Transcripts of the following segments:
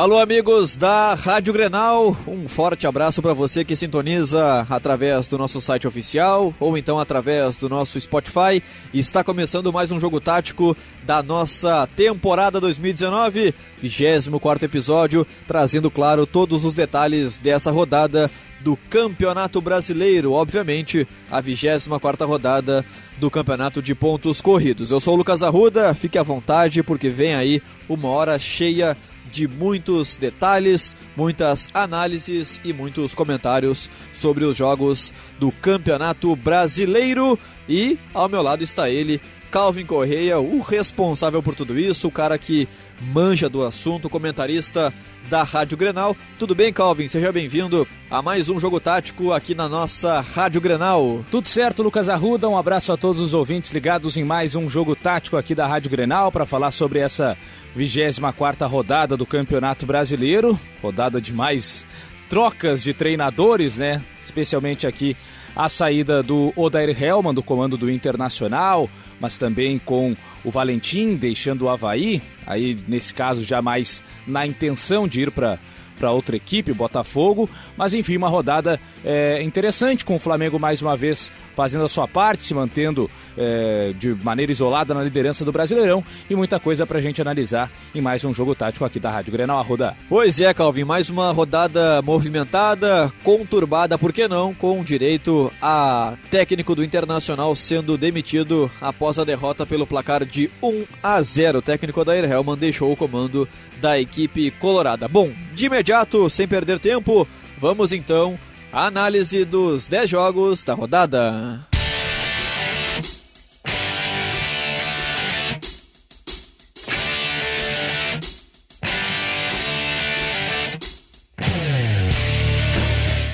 Alô, amigos da Rádio Grenal, um forte abraço para você que sintoniza através do nosso site oficial ou então através do nosso Spotify. Está começando mais um jogo tático da nossa temporada 2019, 24 episódio, trazendo, claro, todos os detalhes dessa rodada do Campeonato Brasileiro, obviamente, a 24 rodada do Campeonato de Pontos Corridos. Eu sou o Lucas Arruda, fique à vontade porque vem aí uma hora cheia de muitos detalhes, muitas análises e muitos comentários sobre os jogos do Campeonato Brasileiro. E ao meu lado está ele, Calvin Correia, o responsável por tudo isso, o cara que manja do assunto, comentarista da Rádio Grenal. Tudo bem, Calvin? Seja bem-vindo a mais um jogo tático aqui na nossa Rádio Grenal. Tudo certo, Lucas Arruda. Um abraço a todos os ouvintes ligados em mais um jogo tático aqui da Rádio Grenal para falar sobre essa 24 rodada do Campeonato Brasileiro. Rodada de mais trocas de treinadores, né? Especialmente aqui a saída do Odair Helman do comando do Internacional, mas também com o Valentim deixando o Havaí, aí nesse caso já mais na intenção de ir para para outra equipe, Botafogo. Mas enfim, uma rodada é, interessante com o Flamengo mais uma vez fazendo a sua parte, se mantendo é, de maneira isolada na liderança do Brasileirão e muita coisa para a gente analisar em mais um jogo tático aqui da Rádio Grenal Arruda. Pois é, Calvin, mais uma rodada movimentada, conturbada, por que não, com direito a técnico do Internacional sendo demitido após a derrota pelo placar de 1 a 0. O técnico da Helman deixou o comando da equipe colorada. Bom, de imediato, sem perder tempo, vamos então à análise dos 10 jogos da rodada.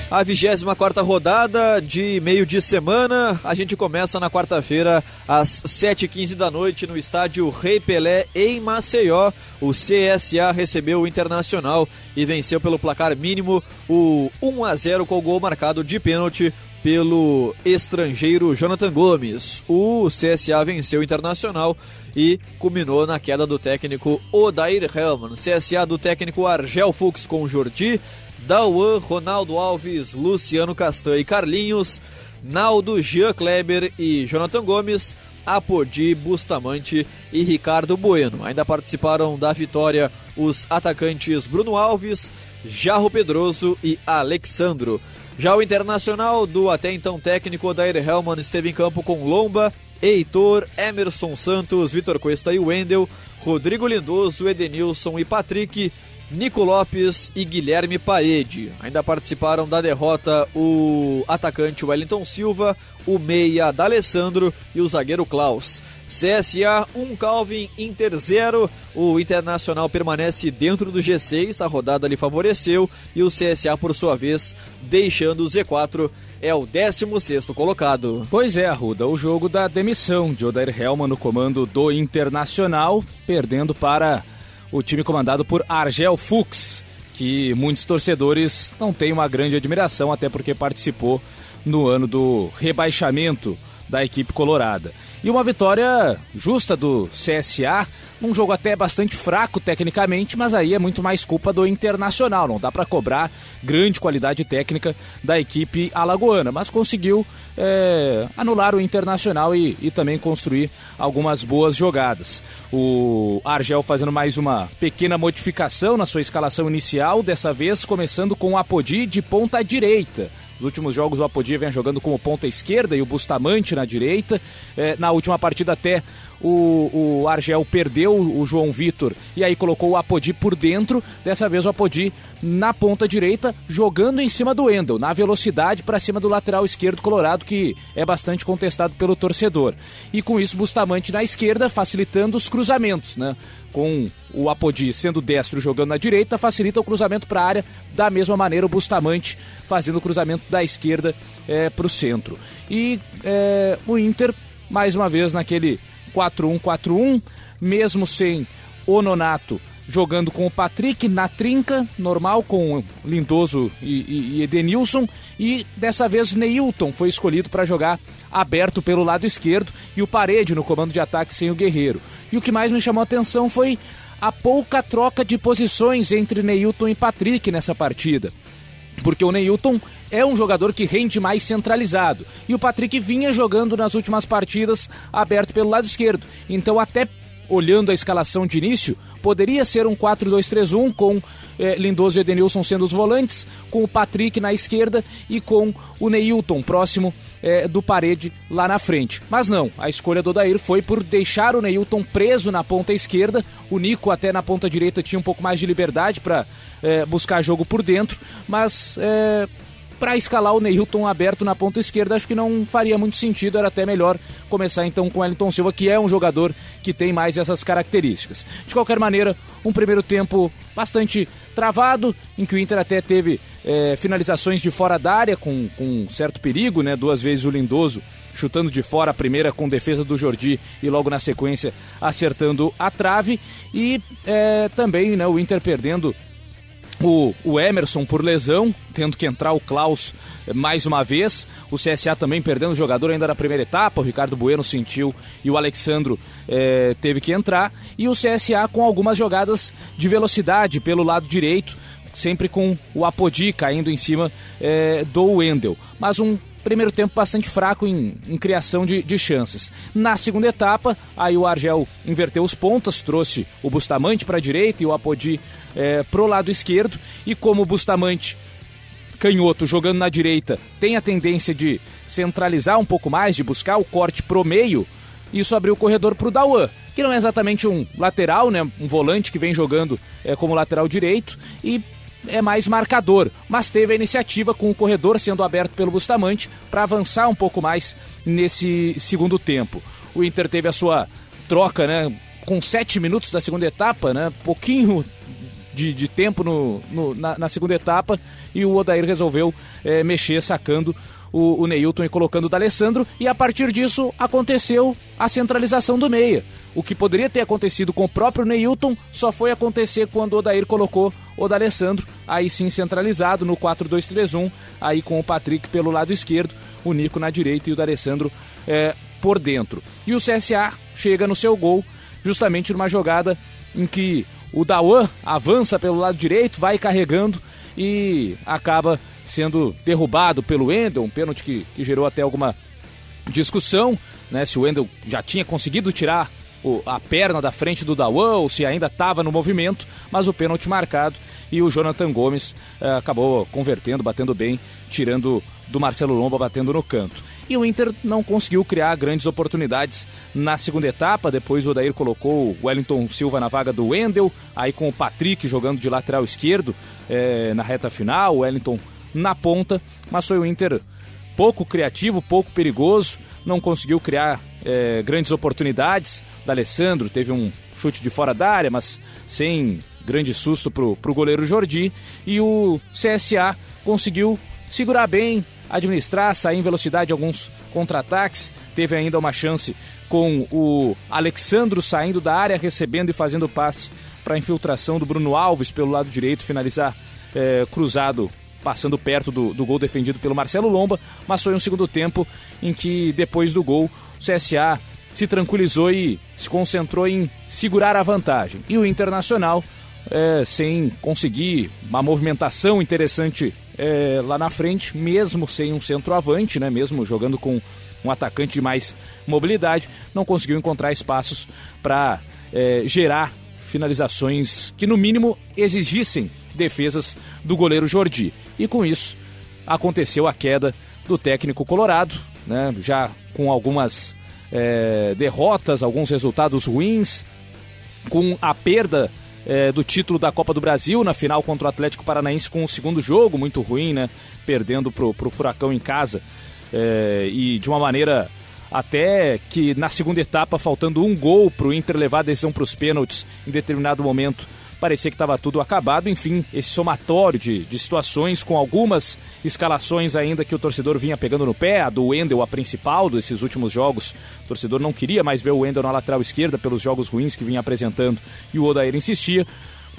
A 24 rodada de meio de semana. A gente começa na quarta-feira, às 7h15 da noite, no estádio Rei Pelé, em Maceió. O CSA recebeu o Internacional e venceu pelo placar mínimo o 1 a 0 com o gol marcado de pênalti pelo estrangeiro Jonathan Gomes. O CSA venceu o Internacional e culminou na queda do técnico Odair Helman. CSA do técnico Argel Fux com Jordi, Dauan, Ronaldo Alves, Luciano Castan e Carlinhos, Naldo, Jean Kleber e Jonathan Gomes, Apodi, Bustamante e Ricardo Bueno. Ainda participaram da vitória os atacantes Bruno Alves, Jarro Pedroso e Alexandro. Já o internacional do até então técnico Odair Helman esteve em campo com Lomba, Heitor, Emerson Santos, Vitor Cuesta e Wendel, Rodrigo Lindoso, Edenilson e Patrick, Nico Lopes e Guilherme Paede. Ainda participaram da derrota o atacante Wellington Silva, o meia D'Alessandro e o zagueiro Klaus. CSA 1 Calvin, Inter 0. O Internacional permanece dentro do G6, a rodada lhe favoreceu e o CSA por sua vez deixando o Z4 é o 16 colocado. Pois é, Arruda, o jogo da demissão de Odair Helman no comando do Internacional, perdendo para o time comandado por Argel Fuchs, que muitos torcedores não têm uma grande admiração, até porque participou no ano do rebaixamento da equipe colorada. E uma vitória justa do CSA, num jogo até bastante fraco tecnicamente, mas aí é muito mais culpa do Internacional. Não dá para cobrar grande qualidade técnica da equipe alagoana, mas conseguiu é, anular o Internacional e, e também construir algumas boas jogadas. O Argel fazendo mais uma pequena modificação na sua escalação inicial, dessa vez começando com o Apodi de ponta direita nos últimos jogos o Apodi vem jogando como ponta esquerda e o Bustamante na direita. É, na última partida até o, o Argel perdeu o João Vitor e aí colocou o Apodi por dentro. Dessa vez o Apodi na ponta direita, jogando em cima do Endel, na velocidade para cima do lateral esquerdo colorado, que é bastante contestado pelo torcedor. E com isso, Bustamante na esquerda, facilitando os cruzamentos, né? Com o Apodi sendo destro jogando na direita, facilita o cruzamento para a área. Da mesma maneira, o Bustamante fazendo o cruzamento da esquerda é, para o centro. E é, o Inter, mais uma vez, naquele 4-1-4-1, mesmo sem o Nonato jogando com o Patrick na trinca, normal, com Lindoso e, e, e Edenilson. E dessa vez Neilton foi escolhido para jogar aberto pelo lado esquerdo e o Parede no comando de ataque sem o Guerreiro. E o que mais me chamou a atenção foi a pouca troca de posições entre Neilton e Patrick nessa partida. Porque o Neilton é um jogador que rende mais centralizado. E o Patrick vinha jogando nas últimas partidas aberto pelo lado esquerdo. Então, até olhando a escalação de início, poderia ser um 4-2-3-1 com eh, Lindoso e Edenilson sendo os volantes, com o Patrick na esquerda e com o Neilton próximo eh, do parede lá na frente. Mas não, a escolha do Odair foi por deixar o Neilton preso na ponta esquerda, o Nico até na ponta direita tinha um pouco mais de liberdade para eh, buscar jogo por dentro, mas para escalar o Neilton aberto na ponta esquerda, acho que não faria muito sentido, era até melhor começar então com o Wellington Silva, que é um jogador que tem mais essas características. De qualquer maneira, um primeiro tempo bastante travado, em que o Inter até teve é, finalizações de fora da área, com, com certo perigo, né? Duas vezes o Lindoso chutando de fora a primeira com defesa do Jordi e logo na sequência acertando a trave. E é, também né, o Inter perdendo o, o Emerson por lesão, tendo que entrar o Klaus mais uma vez. O CSA também perdendo o jogador ainda na primeira etapa. O Ricardo Bueno sentiu e o Alexandro eh, teve que entrar. E o CSA com algumas jogadas de velocidade pelo lado direito, sempre com o Apodi caindo em cima eh, do Wendel. Mas um primeiro tempo bastante fraco em, em criação de, de, chances. Na segunda etapa, aí o Argel inverteu os pontas, trouxe o Bustamante para a direita e o Apodi é, pro lado esquerdo. E como o Bustamante, canhoto, jogando na direita, tem a tendência de centralizar um pouco mais, de buscar o corte pro meio, isso abriu o corredor para o Dauan, que não é exatamente um lateral, né, um volante que vem jogando é, como lateral direito, e é mais marcador, mas teve a iniciativa com o corredor sendo aberto pelo Bustamante para avançar um pouco mais nesse segundo tempo. O Inter teve a sua troca, né? Com sete minutos da segunda etapa, né? Pouquinho de, de tempo no, no na, na, segunda etapa e o Odair resolveu é, mexer, sacando o, o Neilton e colocando o D'Alessandro, e a partir disso aconteceu a centralização do meia. O que poderia ter acontecido com o próprio Neilton só foi acontecer quando o Odair colocou o D'Alessandro, aí sim centralizado no 4-2-3-1, aí com o Patrick pelo lado esquerdo, o Nico na direita e o D'Alessandro é, por dentro. E o CSA chega no seu gol justamente numa jogada em que o Dawan avança pelo lado direito, vai carregando e acaba sendo derrubado pelo Wendel, um pênalti que, que gerou até alguma discussão, né? Se o Wendel já tinha conseguido tirar o, a perna da frente do Dawan ou se ainda estava no movimento, mas o pênalti marcado e o Jonathan Gomes eh, acabou convertendo, batendo bem, tirando do Marcelo Lomba, batendo no canto. E o Inter não conseguiu criar grandes oportunidades na segunda etapa. Depois o Odair colocou o Wellington Silva na vaga do Wendel, aí com o Patrick jogando de lateral esquerdo eh, na reta final. O Wellington na ponta, mas foi o Inter pouco criativo, pouco perigoso, não conseguiu criar é, grandes oportunidades. D'Alessandro teve um chute de fora da área, mas sem grande susto para o goleiro Jordi. E o CSA conseguiu segurar bem, administrar, sair em velocidade alguns contra-ataques. Teve ainda uma chance com o Alexandro saindo da área, recebendo e fazendo passe para a infiltração do Bruno Alves pelo lado direito, finalizar é, cruzado passando perto do, do gol defendido pelo Marcelo Lomba, mas foi um segundo tempo em que, depois do gol, o CSA se tranquilizou e se concentrou em segurar a vantagem. E o Internacional, é, sem conseguir uma movimentação interessante é, lá na frente, mesmo sem um centroavante, né, mesmo jogando com um atacante de mais mobilidade, não conseguiu encontrar espaços para é, gerar finalizações que, no mínimo, exigissem defesas do goleiro Jordi. E com isso, aconteceu a queda do técnico colorado, né? já com algumas é, derrotas, alguns resultados ruins, com a perda é, do título da Copa do Brasil na final contra o Atlético Paranaense com o segundo jogo muito ruim, né? Perdendo pro, pro Furacão em casa é, e de uma maneira até que na segunda etapa, faltando um gol para o Inter levar a decisão para os pênaltis em determinado momento, parecia que estava tudo acabado. Enfim, esse somatório de, de situações com algumas escalações ainda que o torcedor vinha pegando no pé, a do Wendel, a principal desses últimos jogos. O torcedor não queria mais ver o Wendel na lateral esquerda pelos jogos ruins que vinha apresentando e o Odair insistia.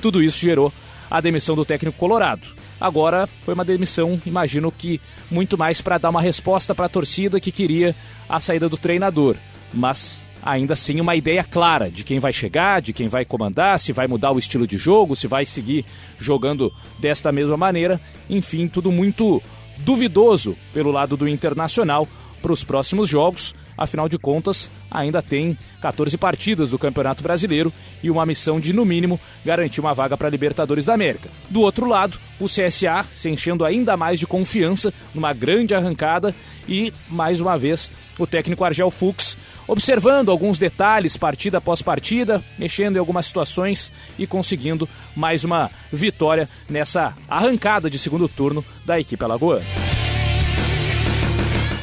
Tudo isso gerou a demissão do técnico colorado. Agora foi uma demissão, imagino que muito mais para dar uma resposta para a torcida que queria a saída do treinador. Mas ainda assim uma ideia clara de quem vai chegar, de quem vai comandar, se vai mudar o estilo de jogo, se vai seguir jogando desta mesma maneira. Enfim, tudo muito duvidoso pelo lado do Internacional para os próximos jogos. Afinal de contas, ainda tem 14 partidas do Campeonato Brasileiro e uma missão de, no mínimo, garantir uma vaga para a Libertadores da América. Do outro lado, o CSA se enchendo ainda mais de confiança numa grande arrancada e, mais uma vez, o técnico Argel Fux observando alguns detalhes partida após partida, mexendo em algumas situações e conseguindo mais uma vitória nessa arrancada de segundo turno da equipe alagoana.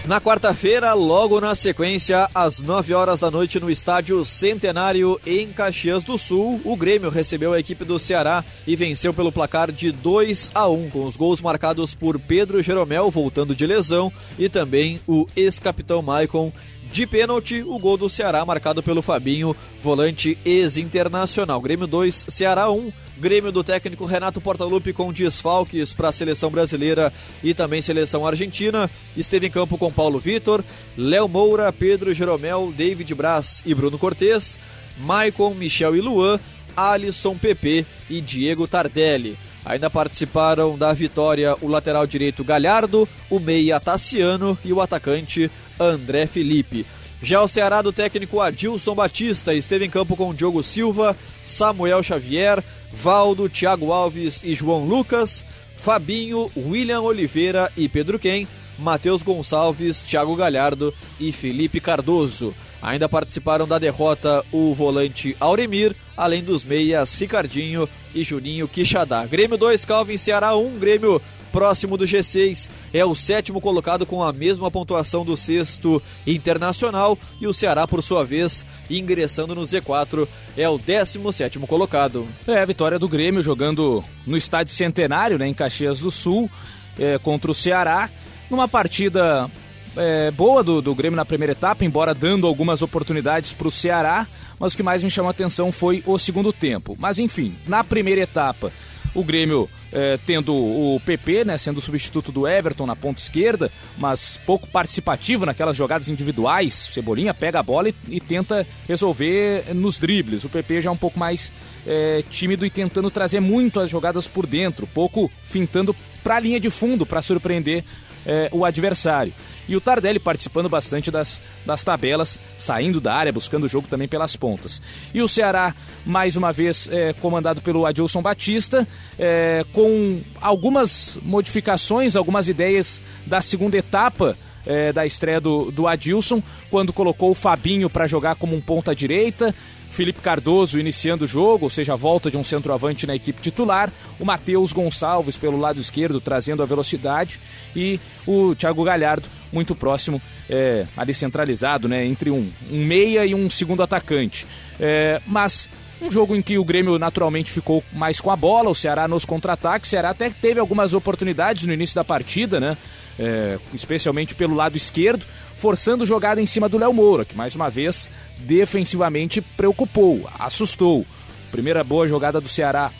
Na quarta-feira, logo na sequência, às 9 horas da noite, no estádio Centenário, em Caxias do Sul, o Grêmio recebeu a equipe do Ceará e venceu pelo placar de 2 a 1, com os gols marcados por Pedro Jeromel, voltando de lesão, e também o ex-capitão Maicon de pênalti, o gol do Ceará marcado pelo Fabinho, volante ex-internacional. Grêmio 2, Ceará 1. Grêmio do técnico Renato Portaluppi com desfalques para a seleção brasileira e também seleção argentina. Esteve em campo com Paulo Vitor, Léo Moura, Pedro Jeromel, David Braz e Bruno Cortes, Maicon, Michel e Luan, Alisson Pepe e Diego Tardelli. Ainda participaram da vitória o lateral direito Galhardo, o meia Tassiano e o atacante André Felipe. Já o Ceará do técnico Adilson Batista esteve em campo com Diogo Silva, Samuel Xavier, Valdo, Thiago Alves e João Lucas, Fabinho, William Oliveira e Pedro Quem, Matheus Gonçalves, Thiago Galhardo e Felipe Cardoso. Ainda participaram da derrota o volante Auremir, além dos meias Ricardinho e Juninho Quixadá. Grêmio 2, Calvin Ceará 1, Grêmio próximo do G6. É o sétimo colocado com a mesma pontuação do sexto internacional e o Ceará, por sua vez, ingressando no Z4, é o décimo sétimo colocado. É a vitória do Grêmio jogando no estádio Centenário, né, em Caxias do Sul, é, contra o Ceará, numa partida é, boa do, do Grêmio na primeira etapa, embora dando algumas oportunidades para o Ceará, mas o que mais me chamou a atenção foi o segundo tempo. Mas enfim, na primeira etapa, o Grêmio é, tendo o PP, né, sendo substituto do Everton na ponta esquerda, mas pouco participativo naquelas jogadas individuais. Cebolinha pega a bola e, e tenta resolver nos dribles. O PP já é um pouco mais é, tímido e tentando trazer muito as jogadas por dentro, pouco fintando para a linha de fundo para surpreender é, o adversário. E o Tardelli participando bastante das, das tabelas, saindo da área, buscando o jogo também pelas pontas. E o Ceará, mais uma vez, é, comandado pelo Adilson Batista, é, com algumas modificações, algumas ideias da segunda etapa. É, da estreia do, do Adilson, quando colocou o Fabinho para jogar como um ponta direita, Felipe Cardoso iniciando o jogo, ou seja, a volta de um centroavante na equipe titular, o Matheus Gonçalves pelo lado esquerdo trazendo a velocidade e o Thiago Galhardo muito próximo, é, ali centralizado, né, entre um, um meia e um segundo atacante. É, mas um jogo em que o Grêmio naturalmente ficou mais com a bola, o Ceará nos contra-ataques. O Ceará até teve algumas oportunidades no início da partida, né? É, especialmente pelo lado esquerdo, forçando jogada em cima do Léo Moura, que mais uma vez defensivamente preocupou, assustou. Primeira boa jogada do Ceará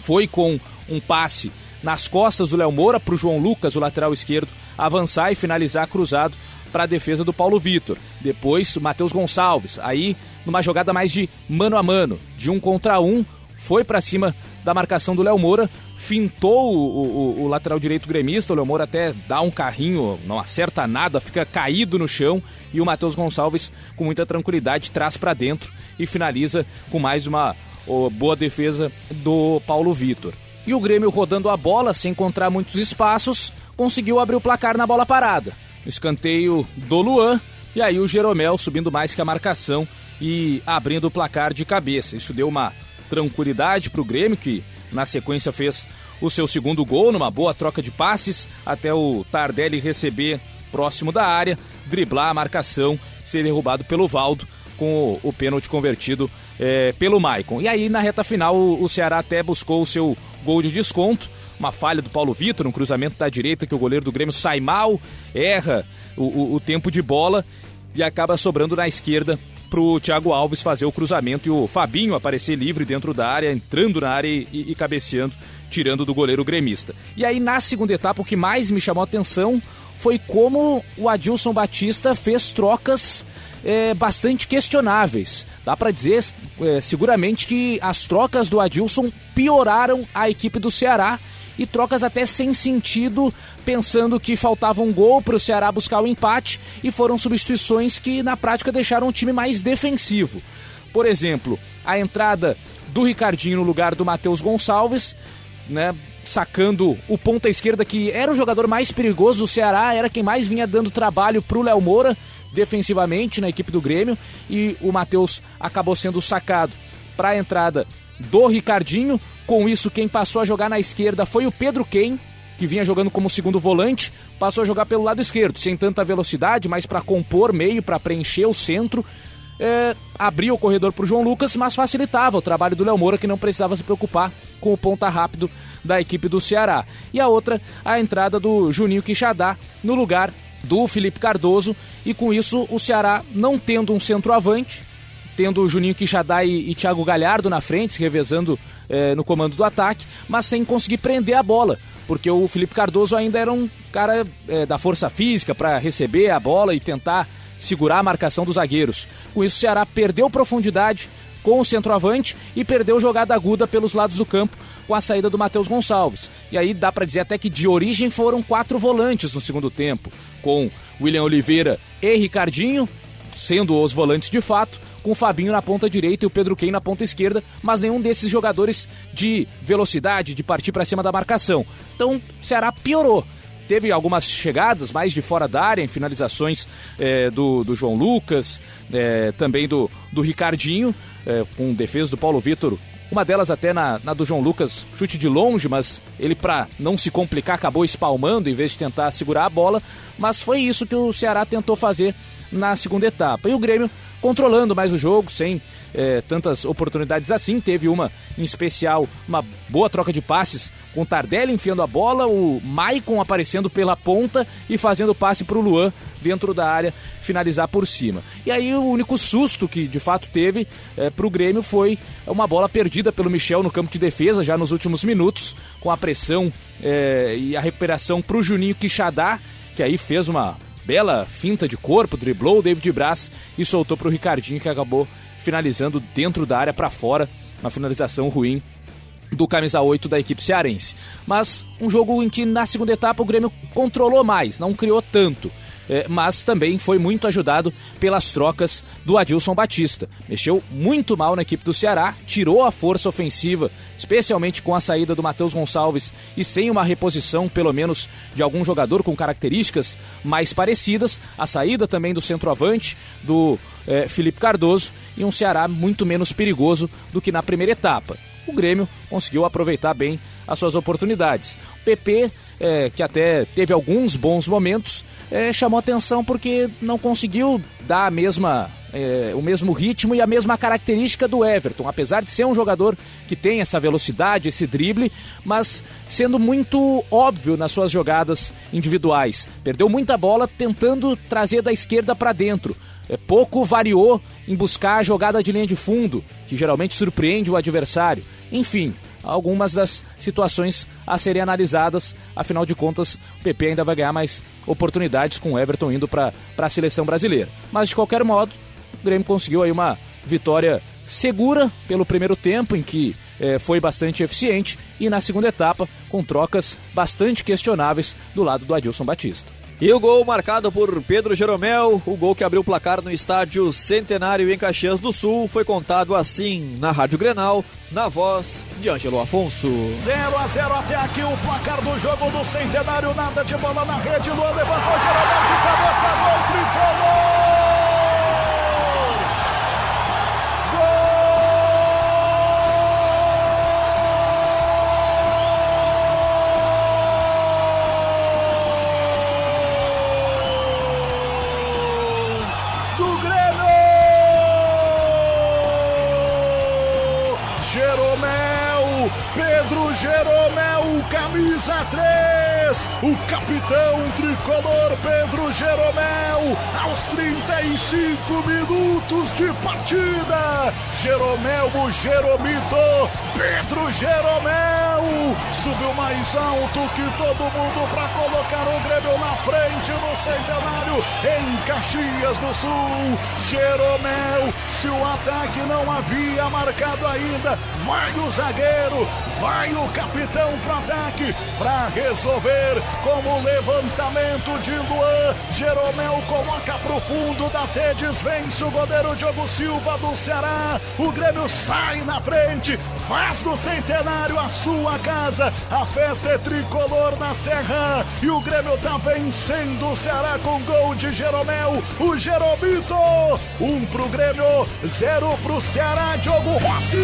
foi com um passe nas costas do Léo Moura para o João Lucas, o lateral esquerdo, avançar e finalizar cruzado para a defesa do Paulo Vitor. Depois, o Matheus Gonçalves. Aí, numa jogada mais de mano a mano, de um contra um, foi para cima da marcação do Léo Moura, fintou o, o, o, lateral direito gremista, o Léo Moura até dá um carrinho, não acerta nada, fica caído no chão e o Matheus Gonçalves, com muita tranquilidade, traz para dentro e finaliza com mais uma oh, boa defesa do Paulo Vitor. E o Grêmio rodando a bola, sem encontrar muitos espaços, conseguiu abrir o placar na bola parada. Escanteio do Luan, e aí o Jeromel subindo mais que a marcação e abrindo o placar de cabeça. Isso deu uma tranquilidade para o Grêmio, que na sequência fez o seu segundo gol, numa boa troca de passes, até o Tardelli receber próximo da área, driblar a marcação, ser derrubado pelo Valdo, com o, o pênalti convertido é, pelo Maicon. E aí, na reta final, o, o Ceará até buscou o seu gol de desconto, uma falha do Paulo Vitor, um cruzamento da direita que o goleiro do Grêmio sai mal, erra o, o, o tempo de bola e acaba sobrando na esquerda para o Thiago Alves fazer o cruzamento e o Fabinho aparecer livre dentro da área, entrando na área e, e, cabeceando, tirando do goleiro gremista. E aí na segunda etapa o que mais me chamou a atenção foi como o Adilson Batista fez trocas é, bastante questionáveis. Dá para dizer é, seguramente que as trocas do Adilson pioraram a equipe do Ceará e trocas até sem sentido, pensando que faltava um gol para o Ceará buscar o empate e foram substituições que na prática deixaram o time mais defensivo. Por exemplo, a entrada do Ricardinho no lugar do Matheus Gonçalves, né, sacando o ponta esquerda que era o jogador mais perigoso do Ceará, era quem mais vinha dando trabalho para o Léo Moura defensivamente na equipe do Grêmio e o Matheus acabou sendo sacado para a entrada do Ricardinho. Com isso, quem passou a jogar na esquerda foi o Pedro Ken, que vinha jogando como segundo volante, passou a jogar pelo lado esquerdo, sem tanta velocidade, mas para compor meio, para preencher o centro. É, o corredor para o João Lucas, mas facilitava o trabalho do Léo Moura, que não precisava se preocupar com o ponta rápido da equipe do Ceará. E a outra, a entrada do Juninho Quixadá no lugar do Felipe Cardoso, e com isso o Ceará não tendo um centroavante, tendo o Juninho Quixadá e, e Thiago Galhardo na frente, se revezando é, no comando do ataque, mas sem conseguir prender a bola, porque o Felipe Cardoso ainda era um cara é, da força física para receber a bola e tentar segurar a marcação dos zagueiros. Com isso, o Ceará perdeu profundidade com o centroavante e perdeu jogada aguda pelos lados do campo com a saída do Matheus Gonçalves. E aí dá para dizer até que de origem foram quatro volantes no segundo tempo, com William Oliveira e Ricardinho, sendo os volantes de fato, com o Fabinho na ponta direita e o Pedro Quem na ponta esquerda, mas nenhum desses jogadores de velocidade, de partir para cima da marcação. Então, o Ceará piorou. Teve algumas chegadas mais de fora da área, em finalizações é, do, do João Lucas, é, também do, do Ricardinho, é, com defesa do Paulo Vitor uma delas até na, na, do João Lucas, chute de longe, mas ele, para não se complicar, acabou espalmando em vez de tentar segurar a bola. Mas foi isso que o Ceará tentou fazer na segunda etapa. E o Grêmio controlando mais o jogo, sem é, tantas oportunidades assim. Teve uma em especial, uma boa troca de passes com o Tardelli enfiando a bola, o Maicon aparecendo pela ponta e fazendo passe para o Luan dentro da área finalizar por cima. E aí o único susto que de fato teve é, para o Grêmio foi uma bola perdida pelo Michel no campo de defesa já nos últimos minutos, com a pressão é, e a recuperação para o Juninho Quixadá, que aí fez uma bela finta de corpo, driblou o David Braz e soltou para o Ricardinho que acabou finalizando dentro da área para fora, uma finalização ruim do camisa 8 da equipe cearense. Mas um jogo em que na segunda etapa o Grêmio controlou mais, não criou tanto. É, mas também foi muito ajudado pelas trocas do Adilson Batista. Mexeu muito mal na equipe do Ceará, tirou a força ofensiva, especialmente com a saída do Matheus Gonçalves e sem uma reposição, pelo menos, de algum jogador com características mais parecidas. A saída também do centroavante, do é, Felipe Cardoso, e um Ceará muito menos perigoso do que na primeira etapa o Grêmio conseguiu aproveitar bem as suas oportunidades. O PP, é, que até teve alguns bons momentos, é, chamou atenção porque não conseguiu dar a mesma, é, o mesmo ritmo e a mesma característica do Everton, apesar de ser um jogador que tem essa velocidade, esse drible, mas sendo muito óbvio nas suas jogadas individuais. Perdeu muita bola tentando trazer da esquerda para dentro é, pouco variou em buscar a jogada de linha de fundo, que geralmente surpreende o adversário. Enfim, algumas das situações a serem analisadas. Afinal de contas, o PP ainda vai ganhar mais oportunidades com o Everton indo para a seleção brasileira. Mas de qualquer modo, o Grêmio conseguiu aí uma vitória segura pelo primeiro tempo, em que eh, foi bastante eficiente, e na segunda etapa, com trocas bastante questionáveis do lado do Adilson Batista. E o gol marcado por Pedro Jeromel, o gol que abriu o placar no estádio Centenário em Caxias do Sul, foi contado assim na Rádio Grenal, na voz de Ângelo Afonso. 0 a 0 até aqui o placar do jogo do Centenário, nada de bola na rede, Luan levantou Jeromel de cabeça, gol tricolor! Camisa 3, o capitão tricolor Pedro Jeromel, aos 35 minutos de partida. Jeromel, o Jeromito, Pedro Jeromel, subiu mais alto que todo mundo para colocar o Grêmio na frente no centenário. Em Caxias do Sul. Jeromel, se o ataque não havia marcado ainda, vai o zagueiro, vai o capitão pro ataque para resolver como levantamento de Luan. Jeromel coloca pro fundo das redes, vence o goleiro Diogo Silva do Ceará. O Grêmio sai na frente, faz do centenário a sua casa. A festa é tricolor na Serra e o Grêmio tá vencendo o Ceará com gol de Jeromel. O Jeromito, um pro Grêmio, zero pro Ceará. Diogo Rossi.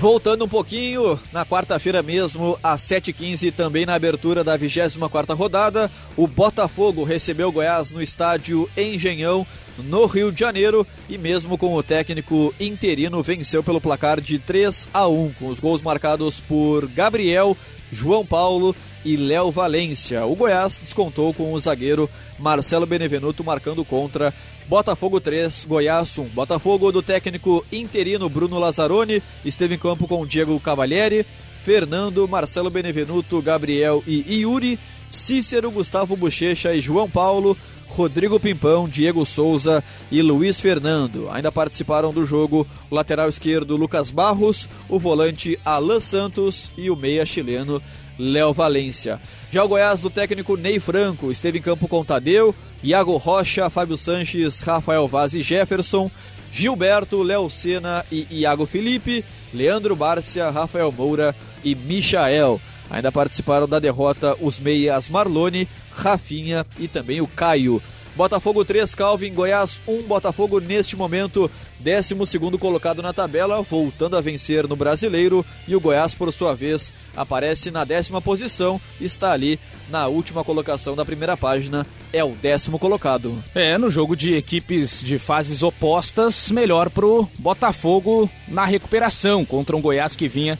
Voltando um pouquinho, na quarta-feira mesmo, às 7h15, também na abertura da 24ª rodada, o Botafogo recebeu o Goiás no estádio Engenhão, no Rio de Janeiro, e mesmo com o técnico interino, venceu pelo placar de 3 a 1, com os gols marcados por Gabriel, João Paulo e Léo Valência. O Goiás descontou com o zagueiro Marcelo Benevenuto marcando contra Botafogo 3, Goiás 1. Botafogo do técnico interino Bruno Lazzaroni esteve em campo com Diego Cavalieri, Fernando, Marcelo Benevenuto, Gabriel e Yuri, Cícero, Gustavo Bochecha e João Paulo, Rodrigo Pimpão, Diego Souza e Luiz Fernando. Ainda participaram do jogo o lateral esquerdo Lucas Barros, o volante Alan Santos e o meia chileno Léo Valência. Já o Goiás do técnico Ney Franco esteve em campo com Tadeu, Iago Rocha, Fábio Sanches, Rafael Vaz e Jefferson, Gilberto, Léo Sena e Iago Felipe, Leandro Bárcia, Rafael Moura e Michael. Ainda participaram da derrota os meias Marlone, Rafinha e também o Caio. Botafogo 3, Calvin, Goiás 1, Botafogo neste momento 12 colocado na tabela, voltando a vencer no Brasileiro, e o Goiás, por sua vez, aparece na décima posição, está ali na última colocação da primeira página, é o décimo colocado. É, no jogo de equipes de fases opostas, melhor pro Botafogo na recuperação contra um Goiás que vinha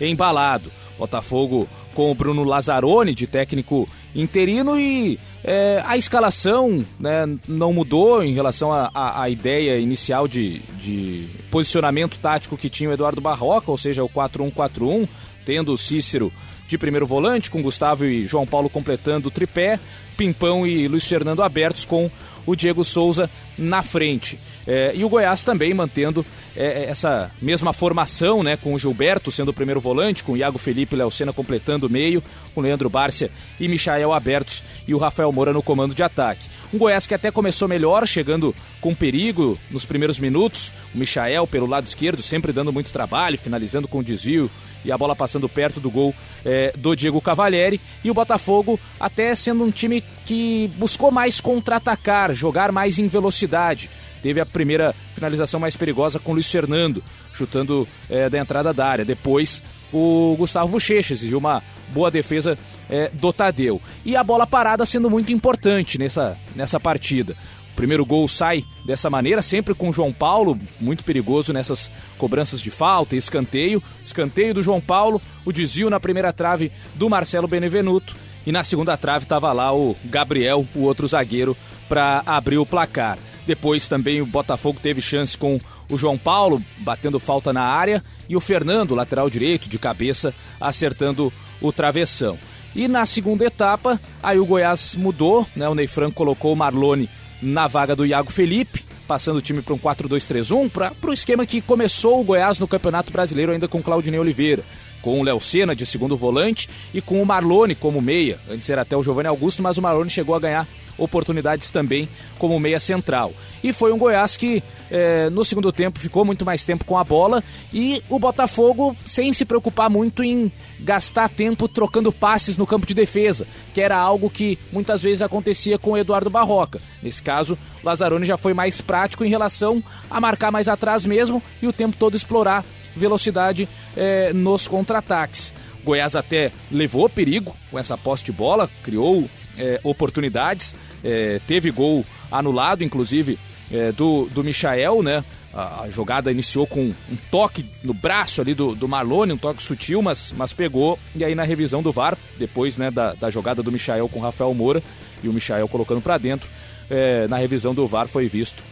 embalado. Botafogo com o Bruno Lazzaroni de técnico interino e é, a escalação né, não mudou em relação à ideia inicial de, de, posicionamento tático que tinha o Eduardo Barroca, ou seja, o 4-1-4-1, tendo o Cícero de primeiro volante, com Gustavo e João Paulo completando o tripé, Pimpão e Luiz Fernando abertos com o Diego Souza na frente. É, e o Goiás também mantendo é, essa mesma formação, né, com o Gilberto sendo o primeiro volante, com o Iago Felipe e Léo Senna completando o meio, com o Leandro Bárcia e Michael abertos e o Rafael Moura no comando de ataque. Um Goiás que até começou melhor, chegando com perigo nos primeiros minutos. O Michael pelo lado esquerdo, sempre dando muito trabalho, finalizando com desvio e a bola passando perto do gol é, do Diego Cavalieri. E o Botafogo até sendo um time que buscou mais contra-atacar, jogar mais em velocidade. Teve a primeira finalização mais perigosa com o Luiz Fernando, chutando é, da entrada da área. Depois o Gustavo Bochechas e uma boa defesa é, do Tadeu. E a bola parada sendo muito importante nessa, nessa partida. O primeiro gol sai dessa maneira, sempre com o João Paulo, muito perigoso nessas cobranças de falta e escanteio. Escanteio do João Paulo, o desvio na primeira trave do Marcelo Benevenuto. E na segunda trave estava lá o Gabriel, o outro zagueiro, para abrir o placar. Depois também o Botafogo teve chance com o João Paulo batendo falta na área e o Fernando, lateral direito, de cabeça, acertando o travessão. E na segunda etapa, aí o Goiás mudou, né? O Franco colocou o Marlone na vaga do Iago Felipe, passando o time para um 4-2-3-1, para o esquema que começou o Goiás no Campeonato Brasileiro ainda com Claudinei Oliveira, com o Léo Senna de segundo volante e com o Marlone como meia. Antes era até o Giovanni Augusto, mas o Marlone chegou a ganhar oportunidades também como meia central. E foi um Goiás que é, no segundo tempo ficou muito mais tempo com a bola e o Botafogo sem se preocupar muito em gastar tempo trocando passes no campo de defesa, que era algo que muitas vezes acontecia com o Eduardo Barroca. Nesse caso, Lazzaroni já foi mais prático em relação a marcar mais atrás mesmo e o tempo todo explorar velocidade é, nos contra-ataques. Goiás até levou perigo com essa posse de bola, criou é, oportunidades, é, teve gol anulado, inclusive, é, do, do Michael, né? A, jogada iniciou com um toque no braço ali do, do Marlone, um toque sutil, mas, mas pegou. E aí na revisão do VAR, depois né, da, da jogada do Michael com o Rafael Moura e o Michael colocando para dentro, é, na revisão do VAR foi visto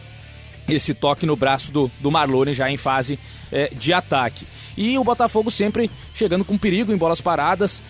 esse toque no braço do, do Marlone já em fase é, de ataque. E o Botafogo sempre chegando com perigo em bolas paradas,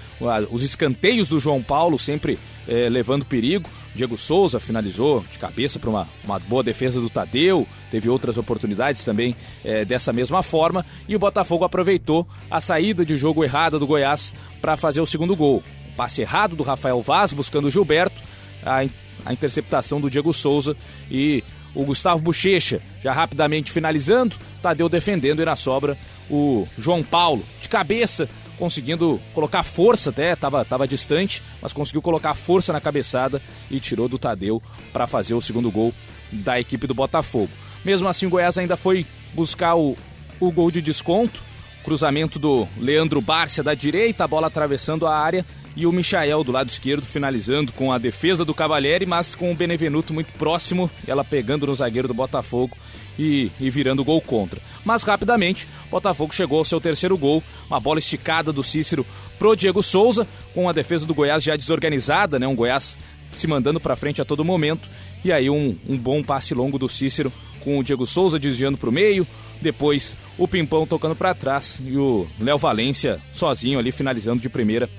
os escanteios do João Paulo sempre é, levando perigo. Diego Souza finalizou de cabeça para uma, uma boa defesa do Tadeu, teve outras oportunidades também é, dessa mesma forma. E o Botafogo aproveitou a saída de jogo errada do Goiás para fazer o segundo gol. Passe errado do Rafael Vaz buscando o Gilberto, a, a interceptação do Diego Souza e o Gustavo Bochecha já rapidamente finalizando, Tadeu defendendo e na sobra o João Paulo de cabeça conseguindo colocar força até, estava tava distante, mas conseguiu colocar força na cabeçada e tirou do Tadeu para fazer o segundo gol da equipe do Botafogo. Mesmo assim, o Goiás ainda foi buscar o, o gol de desconto, cruzamento do Leandro Bárcia da direita, a bola atravessando a área e o Michael do lado esquerdo finalizando com a defesa do Cavalieri, mas com o Benevenuto muito próximo, ela pegando no zagueiro do Botafogo e, e virando gol contra. Mas rapidamente, Botafogo chegou ao seu terceiro gol, uma bola esticada do Cícero pro Diego Souza, com a defesa do Goiás já desorganizada, né? Um Goiás se mandando para frente a todo momento. E aí um, um bom passe longo do Cícero com o Diego Souza desviando para o meio, depois o Pimpão tocando para trás e o Léo Valência sozinho ali finalizando de primeira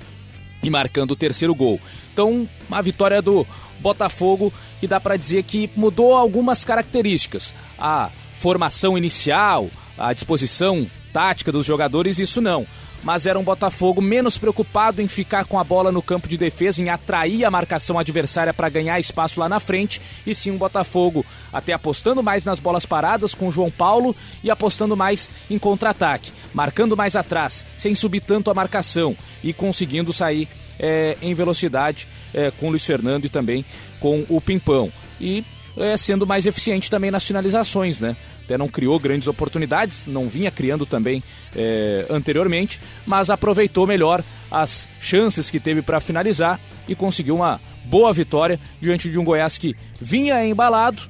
e marcando o terceiro gol. Então, a vitória do Botafogo e dá para dizer que mudou algumas características. A formação inicial, a disposição tática dos jogadores, isso não. Mas era um Botafogo menos preocupado em ficar com a bola no campo de defesa, em atrair a marcação adversária para ganhar espaço lá na frente, e sim um Botafogo até apostando mais nas bolas paradas com o João Paulo e apostando mais em contra-ataque, marcando mais atrás, sem subir tanto a marcação e conseguindo sair é, em velocidade é, com o Luiz Fernando e também com o Pimpão. E é, sendo mais eficiente também nas finalizações, né? Até não criou grandes oportunidades, não vinha criando também é, anteriormente, mas aproveitou melhor as chances que teve para finalizar e conseguiu uma boa vitória diante de um Goiás que vinha embalado.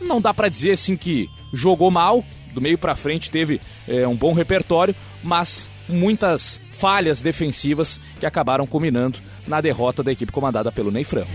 Não dá para dizer assim que jogou mal, do meio para frente teve é, um bom repertório, mas muitas falhas defensivas que acabaram culminando na derrota da equipe comandada pelo Ney Franco.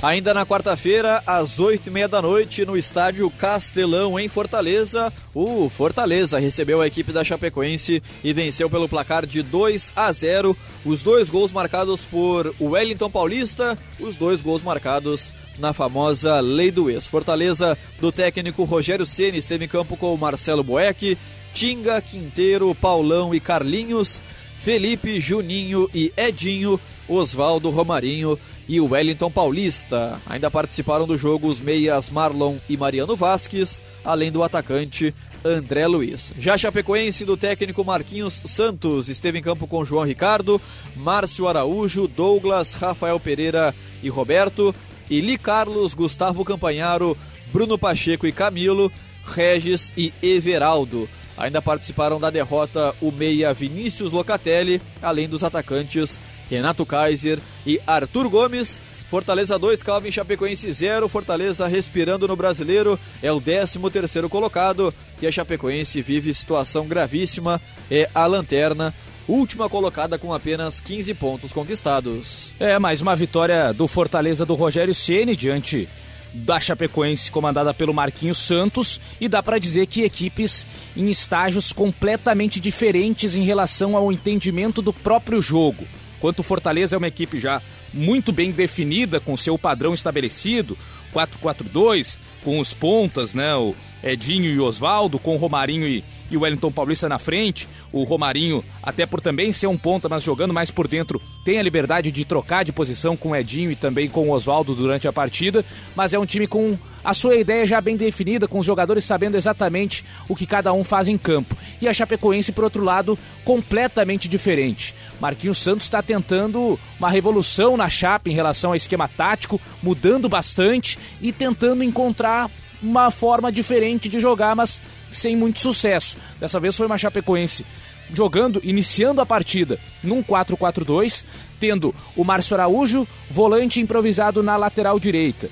Ainda na quarta-feira, às oito e meia da noite, no estádio Castelão, em Fortaleza, o Fortaleza recebeu a equipe da Chapecoense e venceu pelo placar de 2 a 0. Os dois gols marcados por Wellington Paulista, os dois gols marcados na famosa Lei do Ex. Fortaleza do técnico Rogério Ceni esteve em campo com Marcelo Boeck, Tinga, Quinteiro, Paulão e Carlinhos, Felipe, Juninho e Edinho, Oswaldo, Romarinho e o Wellington Paulista. Ainda participaram do jogo os meias Marlon e Mariano Vasques, além do atacante André Luiz. Já Chapecoense do técnico Marquinhos Santos esteve em campo com João Ricardo, Márcio Araújo, Douglas, Rafael Pereira e Roberto, e Li Carlos, Gustavo Campanharo, Bruno Pacheco e Camilo, Regis e Everaldo. Ainda participaram da derrota o meia Vinícius Locatelli, além dos atacantes Renato Kaiser e Arthur Gomes. Fortaleza 2, Calvin Chapecoense 0. Fortaleza respirando no brasileiro, é o 13 terceiro colocado. E a Chapecoense vive situação gravíssima, é a lanterna. Última colocada com apenas 15 pontos conquistados. É, mais uma vitória do Fortaleza do Rogério Ceni diante da Chapecoense, comandada pelo Marquinhos Santos, e dá para dizer que equipes em estágios completamente diferentes em relação ao entendimento do próprio jogo. Quanto o Fortaleza é uma equipe já muito bem definida, com seu padrão estabelecido, 4-4-2, com os pontas, né, o Edinho e Oswaldo, com o Romarinho e e o Wellington Paulista na frente. O Romarinho, até por também ser um ponta, mas jogando mais por dentro, tem a liberdade de trocar de posição com o Edinho e também com o Oswaldo durante a partida. Mas é um time com a sua ideia já bem definida, com os jogadores sabendo exatamente o que cada um faz em campo. E a Chapecoense, por outro lado, completamente diferente. Marquinhos Santos está tentando uma revolução na Chape em relação ao esquema tático, mudando bastante e tentando encontrar uma forma diferente de jogar, mas sem muito sucesso. Dessa vez foi uma Chapecoense jogando, iniciando a partida num 4-4-2, tendo o Márcio Araújo, volante improvisado na lateral direita.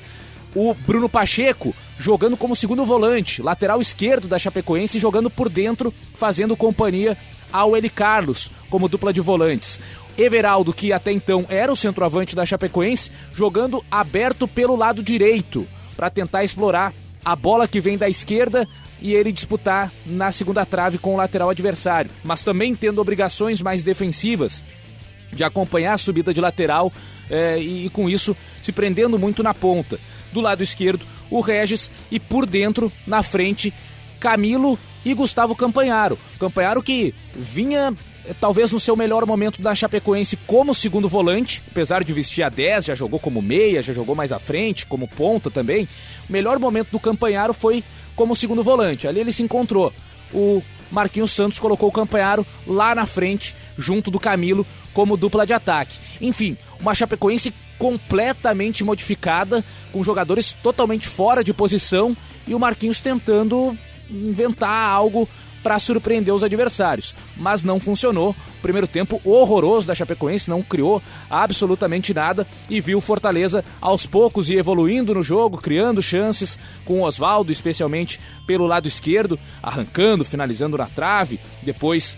O Bruno Pacheco jogando como segundo volante, lateral esquerdo da Chapecoense, jogando por dentro, fazendo companhia ao Eli Carlos como dupla de volantes. Everaldo, que até então era o centroavante da Chapecoense, jogando aberto pelo lado direito para tentar explorar a bola que vem da esquerda e ele disputar na segunda trave com o lateral adversário, mas também tendo obrigações mais defensivas de acompanhar a subida de lateral é, e, e com isso se prendendo muito na ponta. Do lado esquerdo, o Regis e por dentro, na frente, Camilo e Gustavo Campanharo. Campanharo que vinha eh, talvez no seu melhor momento da Chapecoense como segundo volante, apesar de vestir a 10, já jogou como meia, já jogou mais à frente, como ponta também. O melhor momento do Campanharo foi como segundo volante. Ali ele se encontrou. O Marquinhos Santos colocou o Campanharo lá na frente, junto do Camilo, como dupla de ataque. Enfim, uma Chapecoense completamente modificada, com jogadores totalmente fora de posição e o Marquinhos tentando inventar algo para surpreender os adversários, mas não funcionou. Primeiro tempo horroroso da Chapecoense, não criou absolutamente nada e viu Fortaleza aos poucos e evoluindo no jogo, criando chances com Oswaldo, especialmente pelo lado esquerdo, arrancando, finalizando na trave, depois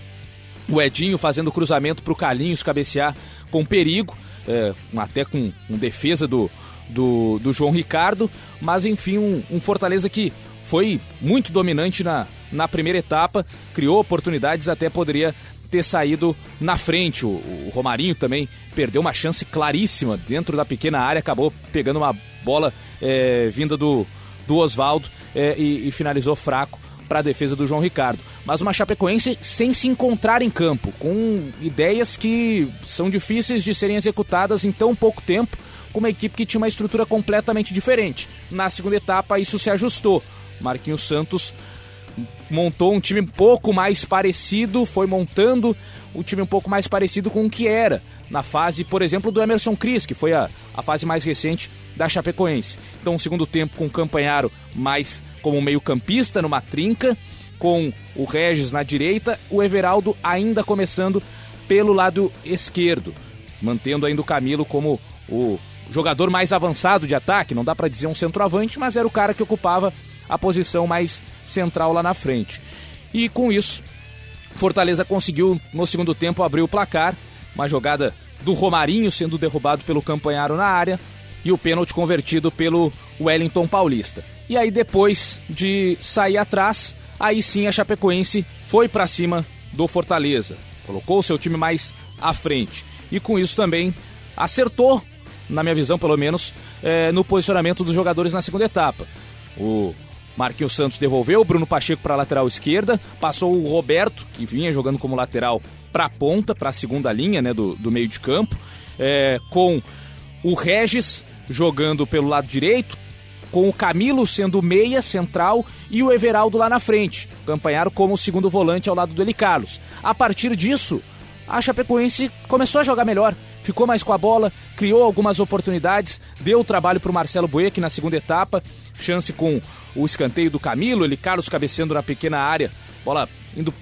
o Edinho fazendo cruzamento para o Carlinhos cabecear com perigo, é, até com, com defesa do, do, do, João Ricardo, mas enfim, um, um Fortaleza que foi muito dominante na, na primeira etapa, criou oportunidades, até poderia ter saído na frente. O, o, Romarinho também perdeu uma chance claríssima dentro da pequena área, acabou pegando uma bola é, vinda do, do Oswaldo é, e, e, finalizou fraco para a defesa do João Ricardo. Mas uma Chapecoense sem se encontrar em campo, com ideias que são difíceis de serem executadas em tão pouco tempo, com uma equipe que tinha uma estrutura completamente diferente. Na segunda etapa, isso se ajustou. Marquinhos Santos montou um time um pouco mais parecido, foi montando um time um pouco mais parecido com o que era na fase, por exemplo, do Emerson Cris, que foi a, a fase mais recente da Chapecoense. Então, um segundo tempo com o Campanharo mais como meio-campista numa trinca, com o Regis na direita, o Everaldo ainda começando pelo lado esquerdo, mantendo ainda o Camilo como o jogador mais avançado de ataque, não dá para dizer um centroavante, mas era o cara que ocupava a posição mais central lá na frente. E com isso, Fortaleza conseguiu no segundo tempo abrir o placar, uma jogada do Romarinho sendo derrubado pelo Campanharo na área e o pênalti convertido pelo Wellington Paulista. E aí depois de sair atrás, aí sim a Chapecoense foi para cima do Fortaleza, colocou o seu time mais à frente e com isso também acertou, na minha visão pelo menos, é, no posicionamento dos jogadores na segunda etapa. O Marquinhos Santos devolveu, Bruno Pacheco para a lateral esquerda, passou o Roberto, que vinha jogando como lateral, para a ponta, para a segunda linha né, do, do meio de campo, é, com o Regis jogando pelo lado direito, com o Camilo sendo meia central e o Everaldo lá na frente, Campanharo como segundo volante ao lado do Eli Carlos. A partir disso, a Chapecoense começou a jogar melhor, ficou mais com a bola, criou algumas oportunidades, deu trabalho para o Marcelo Bueck na segunda etapa, chance com o escanteio do Camilo, ele Carlos cabeceando na pequena área, bola indo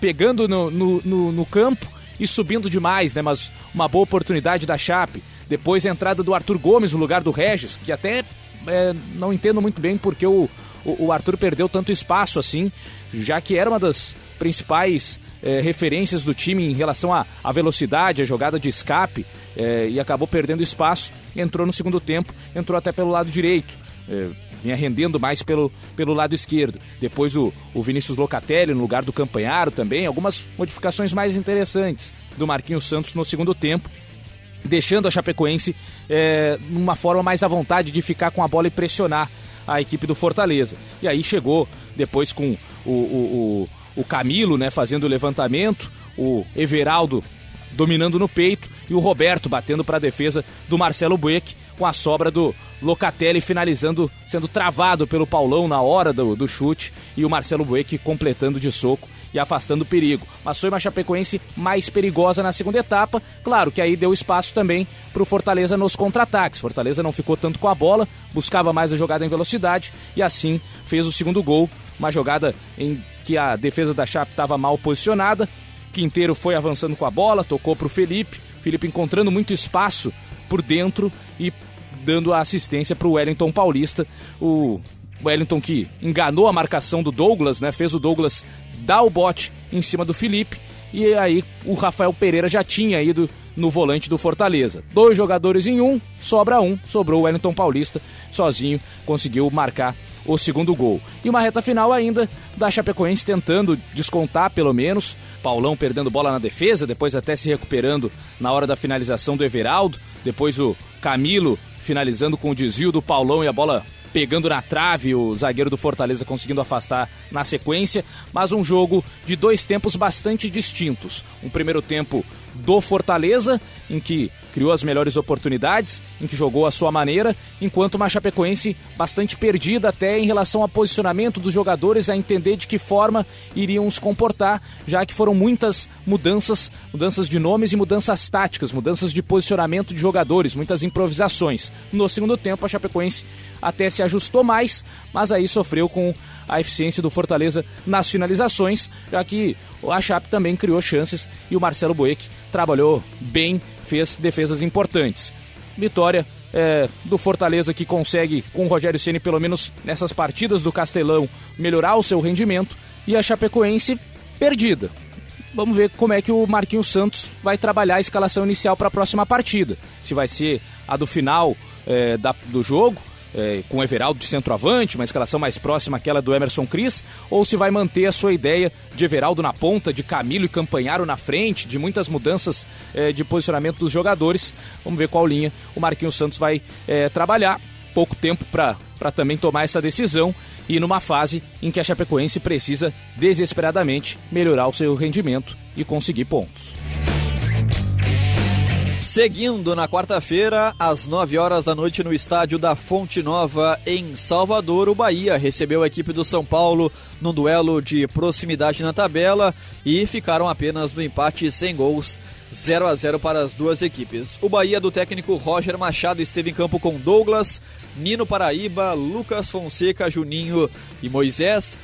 pegando no, no, no, no campo e subindo demais, né? Mas uma boa oportunidade da Chape. Depois a entrada do Arthur Gomes no lugar do Regis, que até é, não entendo muito bem porque o, o, o, Arthur perdeu tanto espaço assim, já que era uma das principais é, referências do time em relação à, velocidade, à jogada de escape, é, e acabou perdendo espaço. Entrou no segundo tempo, entrou até pelo lado direito. Vinha rendendo mais pelo, pelo lado esquerdo. Depois o, o Vinícius Locatelli no lugar do Campanharo também, algumas modificações mais interessantes do Marquinhos Santos no segundo tempo, deixando a Chapecoense é, numa forma mais à vontade de ficar com a bola e pressionar a equipe do Fortaleza. E aí chegou depois com o, o, o, o Camilo né, fazendo o levantamento, o Everaldo dominando no peito e o Roberto batendo para a defesa do Marcelo Bueck com a sobra do Locatelli finalizando, sendo travado pelo Paulão na hora do, do chute e o Marcelo Bueck completando de soco e afastando o perigo. Mas foi uma Chapecoense mais perigosa na segunda etapa. Claro que aí deu espaço também para o Fortaleza nos contra-ataques. Fortaleza não ficou tanto com a bola, buscava mais a jogada em velocidade e assim fez o segundo gol. Uma jogada em que a defesa da Chape estava mal posicionada. Quinteiro foi avançando com a bola, tocou para o Felipe. Felipe encontrando muito espaço por dentro e dando a assistência para o Wellington Paulista. O Wellington que enganou a marcação do Douglas, né? Fez o Douglas dar o bote em cima do Felipe e aí o Rafael Pereira já tinha ido no volante do Fortaleza. Dois jogadores em um, sobra um, sobrou o Wellington Paulista, sozinho conseguiu marcar o segundo gol. E uma reta final ainda da Chapecoense tentando descontar pelo menos. Paulão perdendo bola na defesa, depois até se recuperando na hora da finalização do Everaldo. Depois o Camilo finalizando com o desvio do Paulão e a bola pegando na trave, o zagueiro do Fortaleza conseguindo afastar na sequência, mas um jogo de dois tempos bastante distintos. Um primeiro tempo do Fortaleza, em que criou as melhores oportunidades, em que jogou a sua maneira, enquanto uma Chapecoense bastante perdida até em relação ao posicionamento dos jogadores, a entender de que forma iriam se comportar, já que foram muitas mudanças, mudanças de nomes e mudanças táticas, mudanças de posicionamento de jogadores, muitas improvisações. No segundo tempo, a Chapecoense até se ajustou mais, mas aí sofreu com a eficiência do Fortaleza nas finalizações, já que a Chape também criou chances e o Marcelo Boeck trabalhou bem, fez defesas importantes. Vitória é, do Fortaleza que consegue, com o Rogério Ceni pelo menos nessas partidas do Castelão, melhorar o seu rendimento e a Chapecoense perdida. Vamos ver como é que o Marquinhos Santos vai trabalhar a escalação inicial para a próxima partida. Se vai ser a do final é, da, do jogo é, com Everaldo de centroavante, uma escalação mais próxima àquela do Emerson Cris, ou se vai manter a sua ideia de Everaldo na ponta, de Camilo e Campanharo na frente, de muitas mudanças é, de posicionamento dos jogadores. Vamos ver qual linha o Marquinhos Santos vai é, trabalhar. Pouco tempo para também tomar essa decisão e numa fase em que a Chapecoense precisa desesperadamente melhorar o seu rendimento e conseguir pontos. Seguindo na quarta-feira, às 9 horas da noite, no estádio da Fonte Nova, em Salvador, o Bahia recebeu a equipe do São Paulo num duelo de proximidade na tabela e ficaram apenas no empate sem gols. 0 a 0 para as duas equipes. O Bahia do técnico Roger Machado esteve em campo com Douglas, Nino Paraíba, Lucas Fonseca, Juninho e Moisés,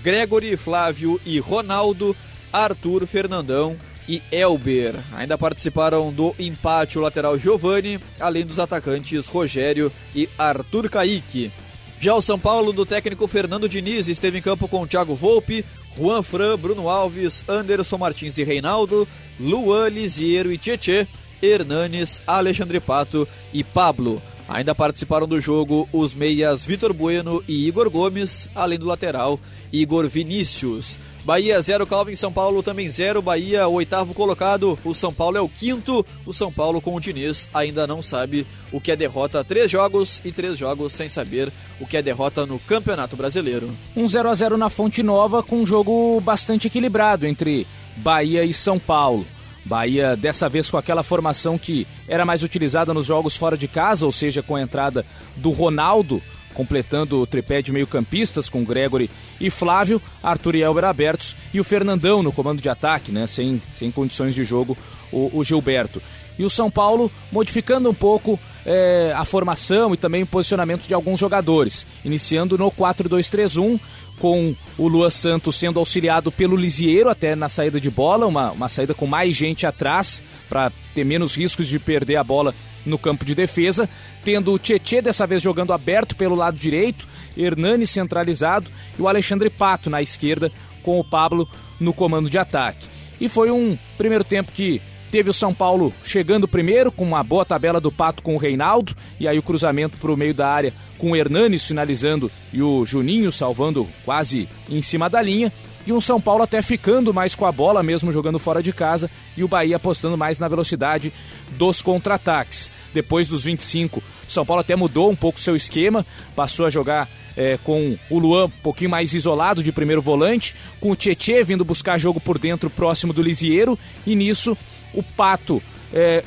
Gregory, Flávio e Ronaldo, Arthur, Fernandão e Elber. Ainda participaram do empate o lateral Giovani, além dos atacantes Rogério e Arthur Caíque. Já o São Paulo do técnico Fernando Diniz esteve em campo com Thiago Volpe, Juan Fran, Bruno Alves, Anderson Martins e Reinaldo, Luan Lisiero e Tietê, Hernanes, Alexandre Pato e Pablo. Ainda participaram do jogo os meias Vitor Bueno e Igor Gomes, além do lateral Igor Vinícius. Bahia 0, Calvin São Paulo também 0. Bahia, oitavo colocado. O São Paulo é o quinto. O São Paulo com o Diniz ainda não sabe o que é derrota. Três jogos e três jogos sem saber o que é derrota no Campeonato Brasileiro. Um 0 a 0 na Fonte Nova com um jogo bastante equilibrado entre Bahia e São Paulo. Bahia dessa vez com aquela formação que era mais utilizada nos jogos fora de casa, ou seja, com a entrada do Ronaldo completando o tripé de meio-campistas com Gregory e Flávio, Arthur e Elber abertos e o Fernandão no comando de ataque, né, sem, sem condições de jogo, o, o Gilberto. E o São Paulo modificando um pouco é, a formação e também o posicionamento de alguns jogadores, iniciando no 4-2-3-1, com o Lua Santos sendo auxiliado pelo Lisieiro até na saída de bola, uma, uma saída com mais gente atrás para ter menos riscos de perder a bola no campo de defesa, tendo o Tietê dessa vez jogando aberto pelo lado direito, Hernani centralizado e o Alexandre Pato na esquerda, com o Pablo no comando de ataque. E foi um primeiro tempo que teve o São Paulo chegando primeiro, com uma boa tabela do Pato com o Reinaldo, e aí o cruzamento para o meio da área com o Hernanes finalizando e o Juninho salvando quase em cima da linha e um São Paulo até ficando mais com a bola, mesmo jogando fora de casa, e o Bahia apostando mais na velocidade dos contra-ataques. Depois dos 25, São Paulo até mudou um pouco seu esquema, passou a jogar é, com o Luan um pouquinho mais isolado de primeiro volante, com o Tietê vindo buscar jogo por dentro próximo do Lisieiro, e nisso o Pato é,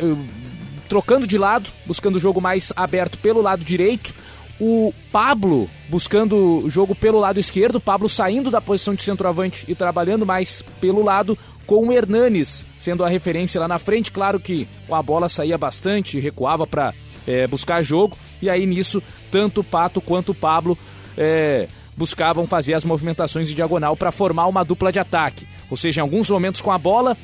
trocando de lado, buscando o jogo mais aberto pelo lado direito, o Pablo buscando o jogo pelo lado esquerdo, Pablo saindo da posição de centroavante e trabalhando mais pelo lado, com o Hernanes sendo a referência lá na frente. Claro que a bola saía bastante, recuava para é, buscar jogo, e aí nisso, tanto o Pato quanto o Pablo é, buscavam fazer as movimentações de diagonal para formar uma dupla de ataque. Ou seja, em alguns momentos com a bola,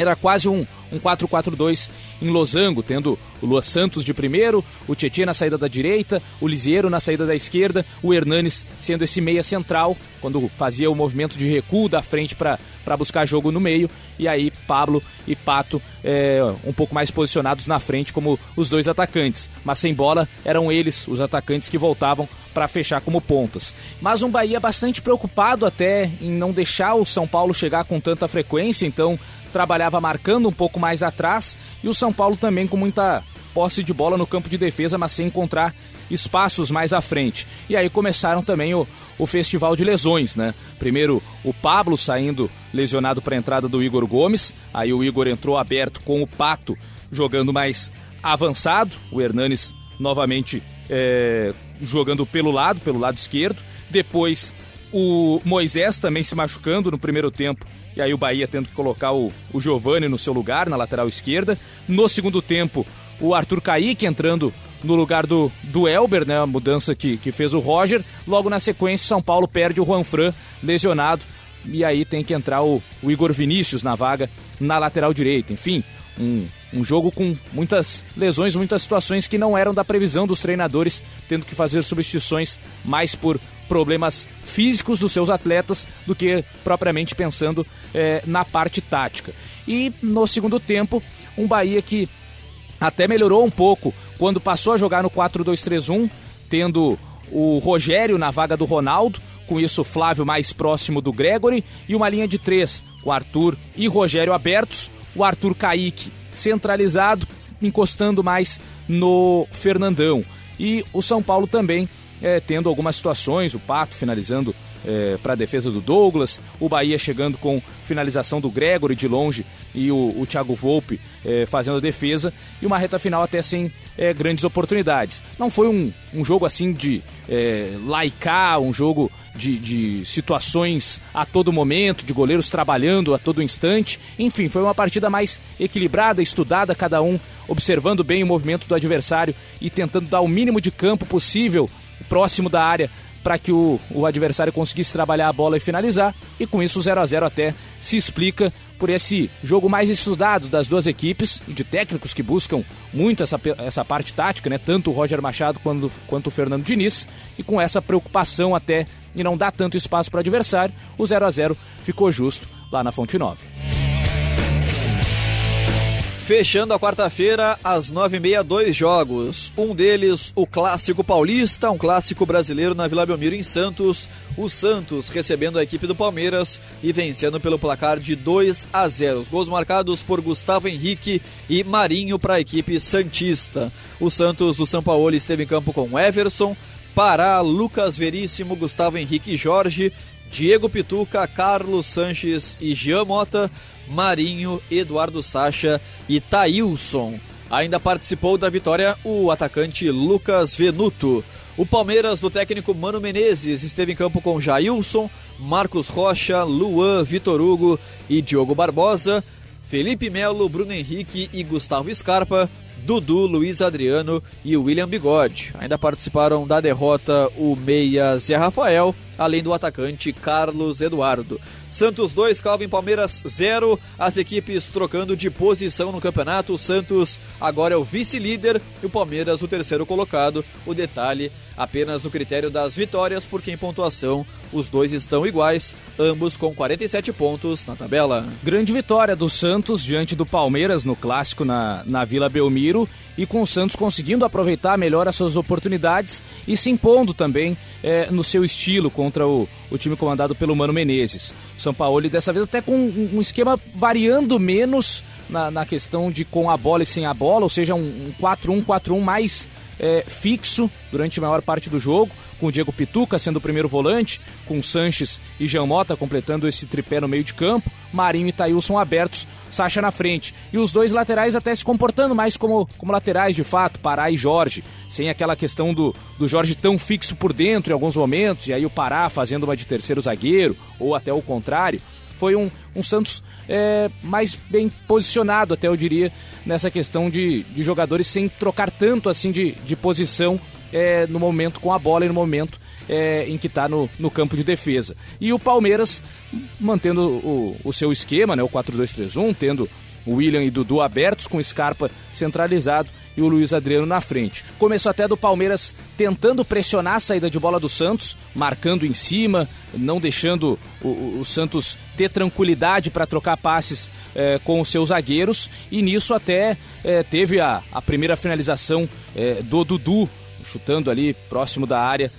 era quase um, um 4-4-2 em losango, tendo o Lua Santos de primeiro, o Tietchan na saída da direita, o Lisieiro na saída da esquerda, o Hernanes sendo esse meia central, quando fazia o movimento de recuo da frente para buscar jogo no meio, e aí Pablo e Pato é, um pouco mais posicionados na frente como os dois atacantes, mas sem bola eram eles os atacantes que voltavam para fechar como pontas. Mas um Bahia bastante preocupado até em não deixar o São Paulo chegar com tanta frequência, então trabalhava marcando um pouco mais atrás e o São Paulo também com muita posse de bola no campo de defesa, mas sem encontrar espaços mais à frente. E aí começaram também o, o festival de lesões, né? Primeiro o Pablo saindo lesionado para a entrada do Igor Gomes, aí o Igor entrou aberto com o Pato jogando mais avançado, o Hernanes novamente é, jogando pelo lado, pelo lado esquerdo. Depois o Moisés também se machucando no primeiro tempo e aí o Bahia tendo que colocar o, o Giovani no seu lugar, na lateral esquerda. No segundo tempo, o Arthur Kaique entrando no lugar do, do Elber, né? A mudança que, que fez o Roger. Logo na sequência, São Paulo perde o Juan Fran, lesionado. E aí tem que entrar o, o Igor Vinícius na vaga, na lateral direita. Enfim, um, um jogo com muitas lesões, muitas situações que não eram da previsão dos treinadores, tendo que fazer substituições mais por problemas físicos dos seus atletas do que propriamente pensando é, na parte tática. E no segundo tempo, um Bahia que até melhorou um pouco quando passou a jogar no 4-2-3-1, tendo o Rogério na vaga do Ronaldo, com isso Flávio mais próximo do Gregory, e uma linha de três, com Arthur e Rogério abertos, o Arthur Kaique centralizado, encostando mais no Fernandão. E o São Paulo também é, tendo algumas situações, o Pato finalizando é, para a defesa do Douglas, o Bahia chegando com finalização do Gregory de longe e o, o Thiago Volpe é, fazendo a defesa, e uma reta final até sem é, grandes oportunidades. Não foi um, um jogo assim de é, laicar, um jogo de, de, situações a todo momento, de goleiros trabalhando a todo instante. Enfim, foi uma partida mais equilibrada, estudada, cada um observando bem o movimento do adversário e tentando dar o mínimo de campo possível próximo da área para que o, o adversário conseguisse trabalhar a bola e finalizar. E com isso o 0 a 0 até se explica por esse jogo mais estudado das duas equipes e de técnicos que buscam muito essa, essa parte tática, né? Tanto o Roger Machado quanto, quanto o Fernando Diniz. E com essa preocupação até em não dar tanto espaço para o adversário, o 0 a 0 ficou justo lá na Fonte Nova. Fechando a quarta-feira, às nove e meia, dois jogos. Um deles, o Clássico Paulista, um clássico brasileiro na Vila Belmiro, em Santos. O Santos recebendo a equipe do Palmeiras e vencendo pelo placar de 2 a 0. Os gols marcados por Gustavo Henrique e Marinho para a equipe Santista. O Santos do São Paulo esteve em campo com Everson, Pará, Lucas Veríssimo, Gustavo Henrique e Jorge, Diego Pituca, Carlos Sanches e Jean Mota. Marinho, Eduardo Sacha e Taílson. Ainda participou da vitória o atacante Lucas Venuto. O Palmeiras do técnico Mano Menezes esteve em campo com Jailson, Marcos Rocha, Luan, Vitor Hugo e Diogo Barbosa, Felipe Melo, Bruno Henrique e Gustavo Scarpa, Dudu, Luiz Adriano e William Bigode. Ainda participaram da derrota o meia Zé Rafael, além do atacante Carlos Eduardo. Santos 2, Calvin Palmeiras 0. As equipes trocando de posição no campeonato. O Santos agora é o vice-líder e o Palmeiras o terceiro colocado. O detalhe apenas no critério das vitórias, porque em pontuação os dois estão iguais, ambos com 47 pontos na tabela. Grande vitória do Santos diante do Palmeiras no clássico na, na Vila Belmiro e com o Santos conseguindo aproveitar melhor as suas oportunidades e se impondo também é, no seu estilo contra o, o time comandado pelo Mano Menezes. São Paulo dessa vez até com um, esquema variando menos na, na, questão de com a bola e sem a bola, ou seja, um 4-1-4-1 mais é, fixo durante a maior parte do jogo, com o Diego Pituca sendo o primeiro volante, com Sanches e Jean Mota completando esse tripé no meio de campo, Marinho e Taílson abertos, Sacha na frente. E os dois laterais até se comportando mais como, como laterais de fato, Pará e Jorge, sem aquela questão do, do Jorge tão fixo por dentro em alguns momentos, e aí o Pará fazendo uma de terceiro zagueiro, ou até o contrário foi um, um Santos é, mais bem posicionado, até eu diria, nessa questão de, de jogadores sem trocar tanto assim de, de posição é, no momento com a bola e no momento é, em que está no, no campo de defesa. E o Palmeiras mantendo o, o seu esquema, né, o 4-2-3-1, tendo William e Dudu abertos, com Scarpa centralizado e o Luiz Adriano na frente. Começou até do Palmeiras tentando pressionar a saída de bola do Santos, marcando em cima, não deixando o, o Santos ter tranquilidade para trocar passes eh, com os seus zagueiros, e nisso até eh, teve a, a primeira finalização eh, do Dudu chutando ali próximo da área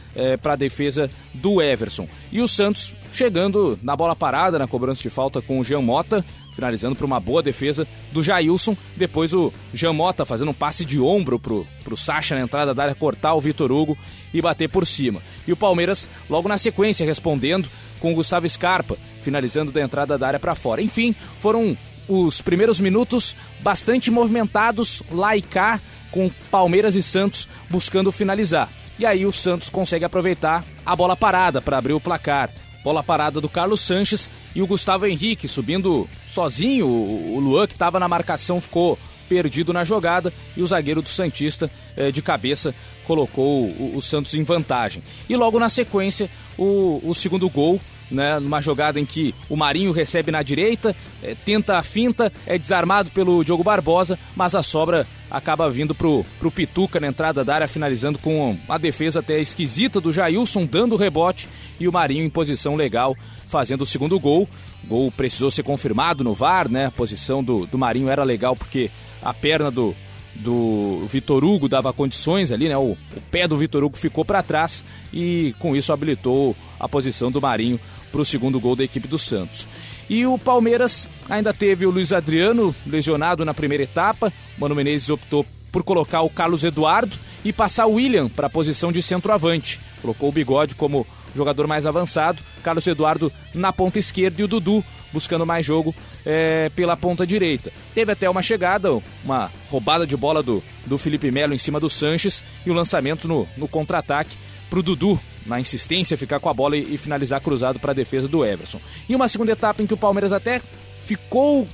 para a defesa do Everson. E o Santos chegando na bola parada, na cobrança de falta com o Jean Mota, finalizando para uma boa defesa do Jailson. Depois o Jean Mota fazendo um passe de ombro pro, pro Sacha na entrada da área, cortar o Vitor Hugo e bater por cima. E o Palmeiras logo na sequência respondendo com o Gustavo Scarpa, finalizando da entrada da área para fora. Enfim, foram os primeiros minutos bastante movimentados lá e cá com Palmeiras e Santos buscando finalizar. E aí o Santos consegue aproveitar a bola parada para abrir o placar. Bola parada do Carlos Sanches e o Gustavo Henrique subindo sozinho. O Luan, que estava na marcação, ficou perdido na jogada e o zagueiro do Santista, eh, de cabeça, colocou o, Santos em vantagem. E logo na sequência, o, o segundo gol né, numa jogada em que o Marinho recebe na direita, é, tenta a finta, é desarmado pelo Diogo Barbosa, mas a sobra acaba vindo pro, pro Pituca na entrada da área, finalizando com a defesa até esquisita do Jailson, dando o rebote e o Marinho em posição legal, fazendo o segundo gol. O gol precisou ser confirmado no VAR, né? A posição do, do Marinho era legal porque a perna do, do Vitor Hugo dava condições ali, né? O, o pé do Vitor Hugo ficou para trás e com isso habilitou a posição do Marinho para o segundo gol da equipe do Santos. E o Palmeiras ainda teve o Luiz Adriano lesionado na primeira etapa. Mano Menezes optou por colocar o Carlos Eduardo e passar o William para a posição de centroavante. Colocou o Bigode como jogador mais avançado, Carlos Eduardo na ponta esquerda e o Dudu buscando mais jogo é, pela ponta direita. Teve até uma chegada, uma roubada de bola do, do Felipe Melo em cima do Sanches e o lançamento no, no contra-ataque para o Dudu na insistência, ficar com a bola e, e finalizar cruzado para a defesa do Everson. E uma segunda etapa em que o Palmeiras até ficou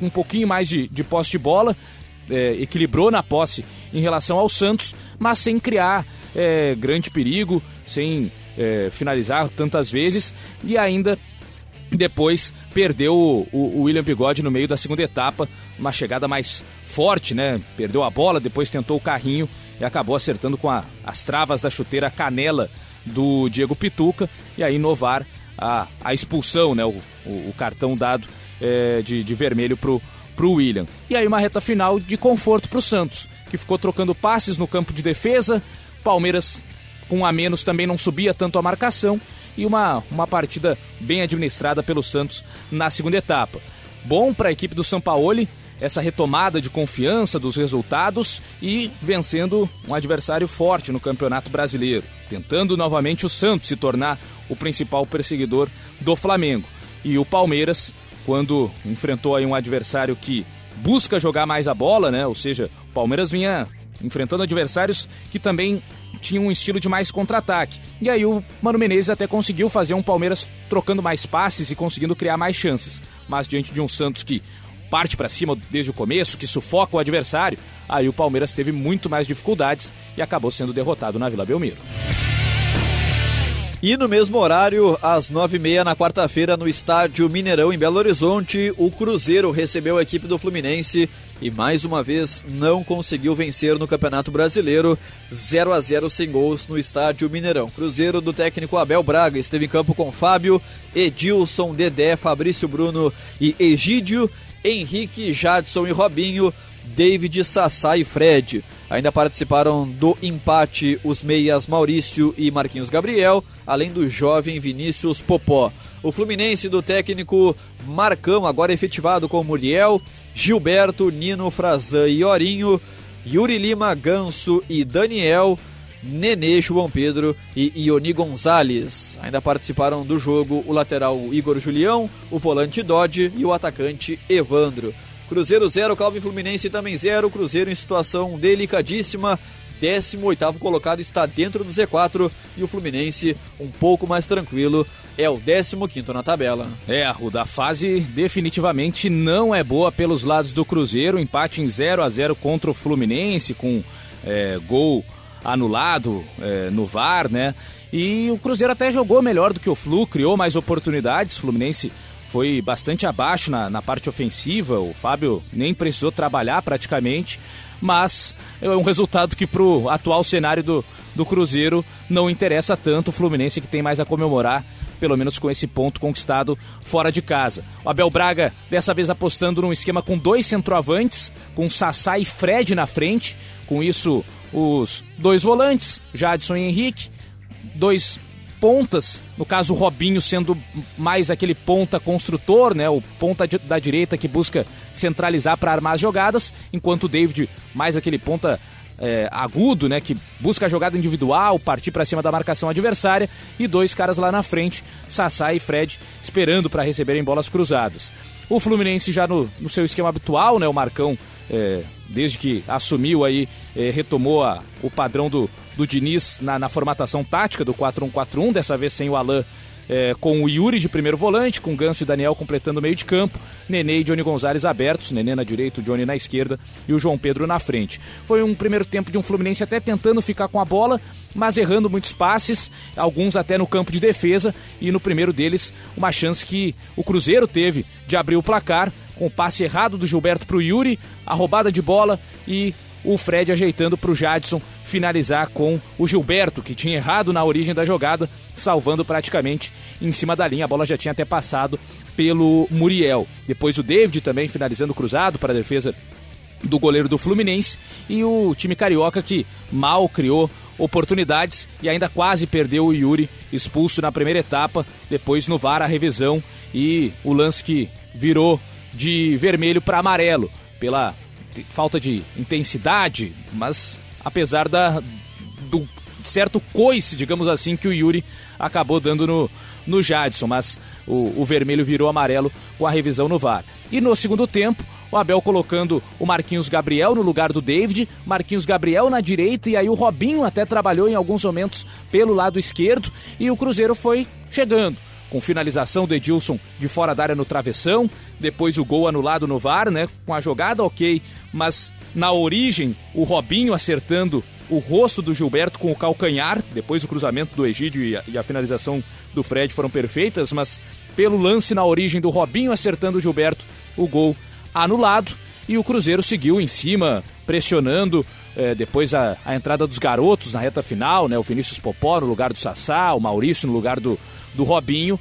um pouquinho mais de, de posse de bola, é, equilibrou na posse em relação ao Santos, mas sem criar é, grande perigo, sem é, finalizar tantas vezes e ainda depois perdeu o, o, William Bigode no meio da segunda etapa, uma chegada mais forte, né? Perdeu a bola, depois tentou o carrinho e acabou acertando com a, as travas da chuteira canela do Diego Pituca e aí inovar a, a expulsão, né? O, o, o cartão dado é, de, de vermelho pro, pro William. E aí uma reta final de conforto pro Santos, que ficou trocando passes no campo de defesa. Palmeiras com a menos também não subia tanto a marcação e uma, uma partida bem administrada pelo Santos na segunda etapa. Bom para a equipe do Sampaoli, essa retomada de confiança dos resultados e vencendo um adversário forte no Campeonato Brasileiro, tentando novamente o Santos se tornar o principal perseguidor do Flamengo. E o Palmeiras, quando enfrentou aí um adversário que busca jogar mais a bola, né? Ou seja, o Palmeiras vinha enfrentando adversários que também tinham um estilo de mais contra-ataque. E aí o Mano Menezes até conseguiu fazer um Palmeiras trocando mais passes e conseguindo criar mais chances. Mas diante de um Santos que parte para cima desde o começo, que sufoca o adversário, aí o Palmeiras teve muito mais dificuldades e acabou sendo derrotado na Vila Belmiro. E no mesmo horário, às nove e meia na quarta-feira, no estádio Mineirão, em Belo Horizonte, o Cruzeiro recebeu a equipe do Fluminense e mais uma vez não conseguiu vencer no Campeonato Brasileiro, 0 a 0 sem gols no estádio Mineirão. Cruzeiro do técnico Abel Braga esteve em campo com Fábio, Edilson, Dedé, Fabrício Bruno e Egídio Henrique, Jadson e Robinho, David, Sassá e Fred. Ainda participaram do empate os meias Maurício e Marquinhos Gabriel, além do jovem Vinícius Popó. O Fluminense do técnico Marcão, agora efetivado com Muriel, Gilberto, Nino, Frazan e Orinho, Yuri Lima, Ganso e Daniel, Nenê, João Pedro e Ioni Gonzalez. Ainda participaram do jogo o lateral Igor Julião, o volante Dodge e o atacante Evandro. Cruzeiro 0, Calvin Fluminense também 0. Cruzeiro em situação delicadíssima. 18 colocado está dentro do Z4 e o Fluminense um pouco mais tranquilo é o 15 na tabela. É, o da fase definitivamente não é boa pelos lados do Cruzeiro. Empate em 0 a 0 contra o Fluminense com é, gol anulado é, no VAR, né? E o Cruzeiro até jogou melhor do que o Flu, criou mais oportunidades. Fluminense foi bastante abaixo na, na parte ofensiva. O Fábio nem precisou trabalhar praticamente, mas é um resultado que para o atual cenário do, do Cruzeiro não interessa tanto. O Fluminense que tem mais a comemorar pelo menos com esse ponto conquistado fora de casa. O Abel Braga, dessa vez apostando num esquema com dois centroavantes, com Sassá e Fred na frente. Com isso, os dois volantes, Jadson e Henrique, dois pontas, no caso o Robinho sendo mais aquele ponta construtor, né, o ponta da direita que busca centralizar para armar as jogadas, enquanto o David mais aquele ponta é, agudo, né, que busca a jogada individual, partir para cima da marcação adversária, e dois caras lá na frente, Sassá e Fred, esperando para receberem bolas cruzadas. O Fluminense já no, no seu esquema habitual, né, o Marcão, é, desde que assumiu aí, é, retomou a, o padrão do, do Diniz na, na formatação tática do 4-1-4-1, dessa vez sem o Alain é, com o Yuri de primeiro volante, com Ganso e Daniel completando o meio de campo, Nenê e Johnny Gonzalez abertos, Nenê na direita, Johnny na esquerda e o João Pedro na frente. Foi um primeiro tempo de um Fluminense até tentando ficar com a bola, mas errando muitos passes, alguns até no campo de defesa, e no primeiro deles, uma chance que o Cruzeiro teve de abrir o placar, com o passe errado do Gilberto para o Yuri, a roubada de bola e o Fred ajeitando para o Jadson finalizar com o Gilberto, que tinha errado na origem da jogada, salvando praticamente em cima da linha. A bola já tinha até passado pelo Muriel. Depois o David também finalizando cruzado para a defesa do goleiro do Fluminense e o time carioca que mal criou oportunidades e ainda quase perdeu o Yuri expulso na primeira etapa, depois no VAR a revisão e o lance que virou de vermelho para amarelo pela falta de intensidade, mas apesar da do certo coice, digamos assim, que o Yuri acabou dando no, no Jadson, mas o, o vermelho virou amarelo com a revisão no VAR. E no segundo tempo, o Abel colocando o Marquinhos Gabriel no lugar do David, Marquinhos Gabriel na direita e aí o Robinho até trabalhou em alguns momentos pelo lado esquerdo e o Cruzeiro foi chegando com finalização do Edilson de fora da área no travessão, depois o gol anulado no VAR, né? Com a jogada ok, mas na origem o Robinho acertando o rosto do Gilberto com o calcanhar, depois o cruzamento do Egídio e a, e a finalização do Fred foram perfeitas, mas pelo lance na origem do Robinho acertando o Gilberto, o gol anulado e o Cruzeiro seguiu em cima, pressionando. É, depois a, a, entrada dos garotos na reta final, né? O Vinícius Popó no lugar do Sassá, o Maurício no lugar do, do Robinho.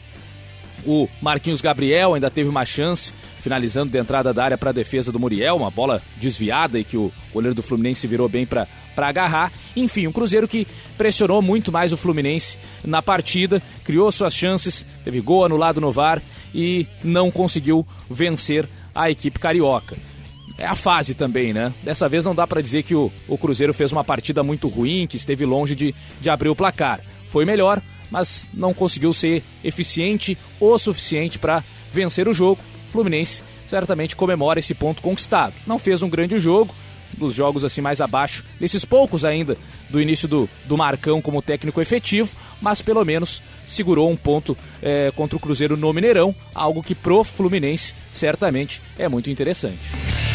O Marquinhos Gabriel ainda teve uma chance, finalizando de entrada da área para a defesa do Muriel, uma bola desviada e que o goleiro do Fluminense virou bem para agarrar. Enfim, um Cruzeiro que pressionou muito mais o Fluminense na partida, criou suas chances, teve gol anulado no VAR e não conseguiu vencer a equipe carioca. É a fase também, né? Dessa vez não dá para dizer que o, o Cruzeiro fez uma partida muito ruim, que esteve longe de, de abrir o placar. Foi melhor, mas não conseguiu ser eficiente o suficiente para vencer o jogo. Fluminense certamente comemora esse ponto conquistado. Não fez um grande jogo, dos jogos assim mais abaixo, desses poucos ainda do início do, do Marcão como técnico efetivo, mas pelo menos segurou um ponto é, contra o Cruzeiro no Mineirão, algo que pro Fluminense certamente é muito interessante.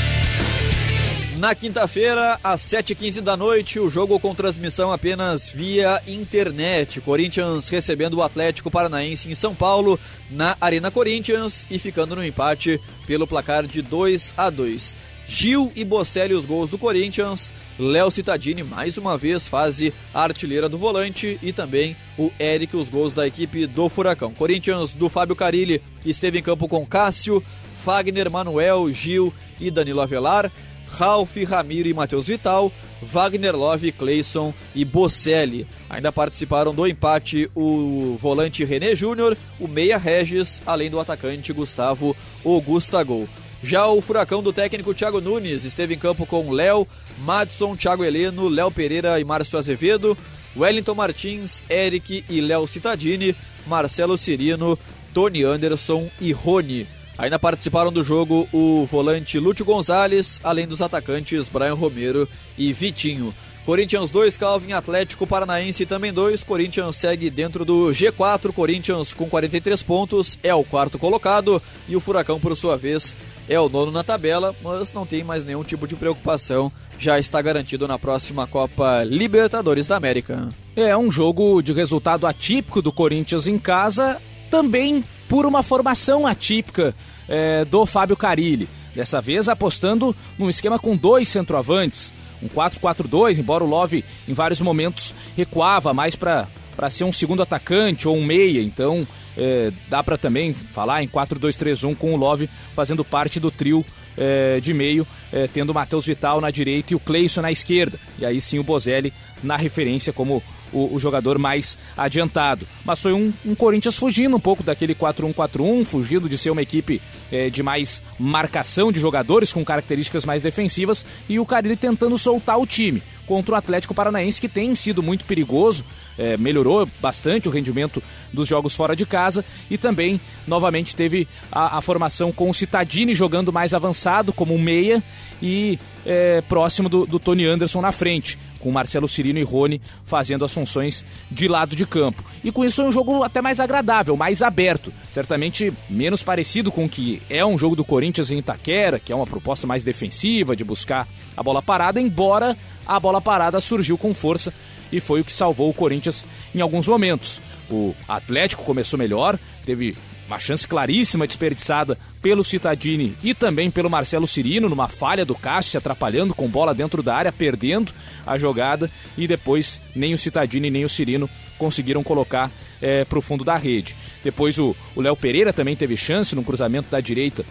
Na quinta-feira, às 7h15 da noite, o jogo com transmissão apenas via internet. Corinthians recebendo o Atlético Paranaense em São Paulo, na Arena Corinthians, e ficando no empate pelo placar de 2 a 2 Gil e Bocelli os gols do Corinthians. Léo Cittadini mais uma vez fase artilheira do volante e também o Eric os gols da equipe do Furacão. Corinthians do Fábio Carilli esteve em campo com Cássio, Fagner, Manuel, Gil e Danilo Avelar. Ralf, Ramiro e Matheus Vital, Wagner Love, Cleison e Bocelli. Ainda participaram do empate o volante René Júnior, o meia Regis, além do atacante Gustavo Gol. Já o furacão do técnico Thiago Nunes esteve em campo com Léo, Madson, Thiago Heleno, Léo Pereira e Márcio Azevedo, Wellington Martins, Eric e Léo Cittadini, Marcelo Cirino, Tony Anderson e Rony. Ainda participaram do jogo o volante Lúcio Gonzalez, além dos atacantes Brian Romero e Vitinho. Corinthians 2, Calvin Atlético Paranaense também 2. Corinthians segue dentro do G4. Corinthians com 43 pontos é o quarto colocado. E o Furacão, por sua vez, é o nono na tabela, mas não tem mais nenhum tipo de preocupação. Já está garantido na próxima Copa Libertadores da América. É um jogo de resultado atípico do Corinthians em casa, também por uma formação atípica é, do Fábio Carilli. Dessa vez apostando num esquema com dois centroavantes, um 4-4-2, embora o Love em vários momentos recuava mais para ser um segundo atacante ou um meia, então é, dá para também falar em 4-2-3-1 com o Love fazendo parte do trio é, de meio, é, tendo o Matheus Vital na direita e o Cleison na esquerda. E aí sim o Bozelli na referência como o, o, jogador mais adiantado. Mas foi um, um, Corinthians fugindo um pouco daquele 4-1-4-1, fugindo de ser uma equipe é, de mais marcação de jogadores com características mais defensivas e o Carilli tentando soltar o time contra o Atlético Paranaense que tem sido muito perigoso, é, melhorou bastante o rendimento dos jogos fora de casa e também novamente teve a, a formação com o Citadini jogando mais avançado como um meia e é, próximo do, do Tony Anderson na frente com Marcelo Cirino e Rony fazendo as funções de lado de campo. E com isso é um jogo até mais agradável, mais aberto. Certamente menos parecido com o que é um jogo do Corinthians em Itaquera, que é uma proposta mais defensiva, de buscar a bola parada, embora a bola parada surgiu com força e foi o que salvou o Corinthians em alguns momentos. O Atlético começou melhor, teve uma chance claríssima desperdiçada pelo Citadini e também pelo Marcelo Cirino, numa falha do Cássio, se atrapalhando com bola dentro da área, perdendo a jogada. E depois nem o Citadini nem o Cirino conseguiram colocar é, para o fundo da rede. Depois o Léo Pereira também teve chance no cruzamento da direita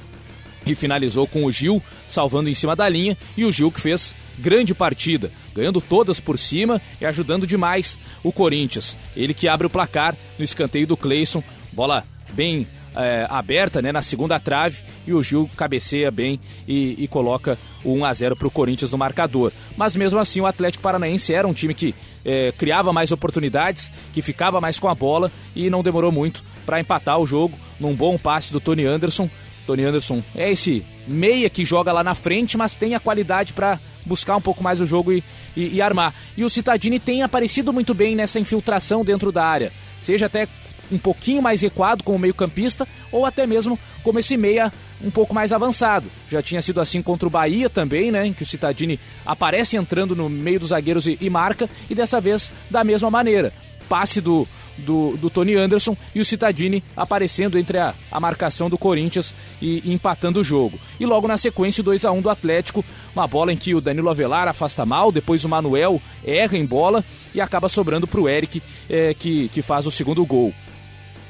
e finalizou com o Gil salvando em cima da linha. E o Gil que fez grande partida, ganhando todas por cima e ajudando demais o Corinthians. Ele que abre o placar no escanteio do Cleison. Bola bem é, aberta né, na segunda trave e o Gil cabeceia bem e, e coloca o 1 a 0 para o Corinthians no marcador. Mas mesmo assim o Atlético Paranaense era um time que é, criava mais oportunidades, que ficava mais com a bola e não demorou muito para empatar o jogo num bom passe do Tony Anderson. Tony Anderson é esse meia que joga lá na frente, mas tem a qualidade para buscar um pouco mais o jogo e, e, e armar. E o Citadini tem aparecido muito bem nessa infiltração dentro da área, seja até um pouquinho mais recuado como meio-campista ou até mesmo como esse meia um pouco mais avançado. Já tinha sido assim contra o Bahia também, né? Em que o Citadini aparece entrando no meio dos zagueiros e, e marca, e dessa vez da mesma maneira. Passe do, do, do, Tony Anderson e o Citadini aparecendo entre a, a marcação do Corinthians e, e, empatando o jogo. E logo na sequência, o 2 a 1 do Atlético, uma bola em que o Danilo Avelar afasta mal, depois o Manuel erra em bola e acaba sobrando para o Eric, é, que, que faz o segundo gol.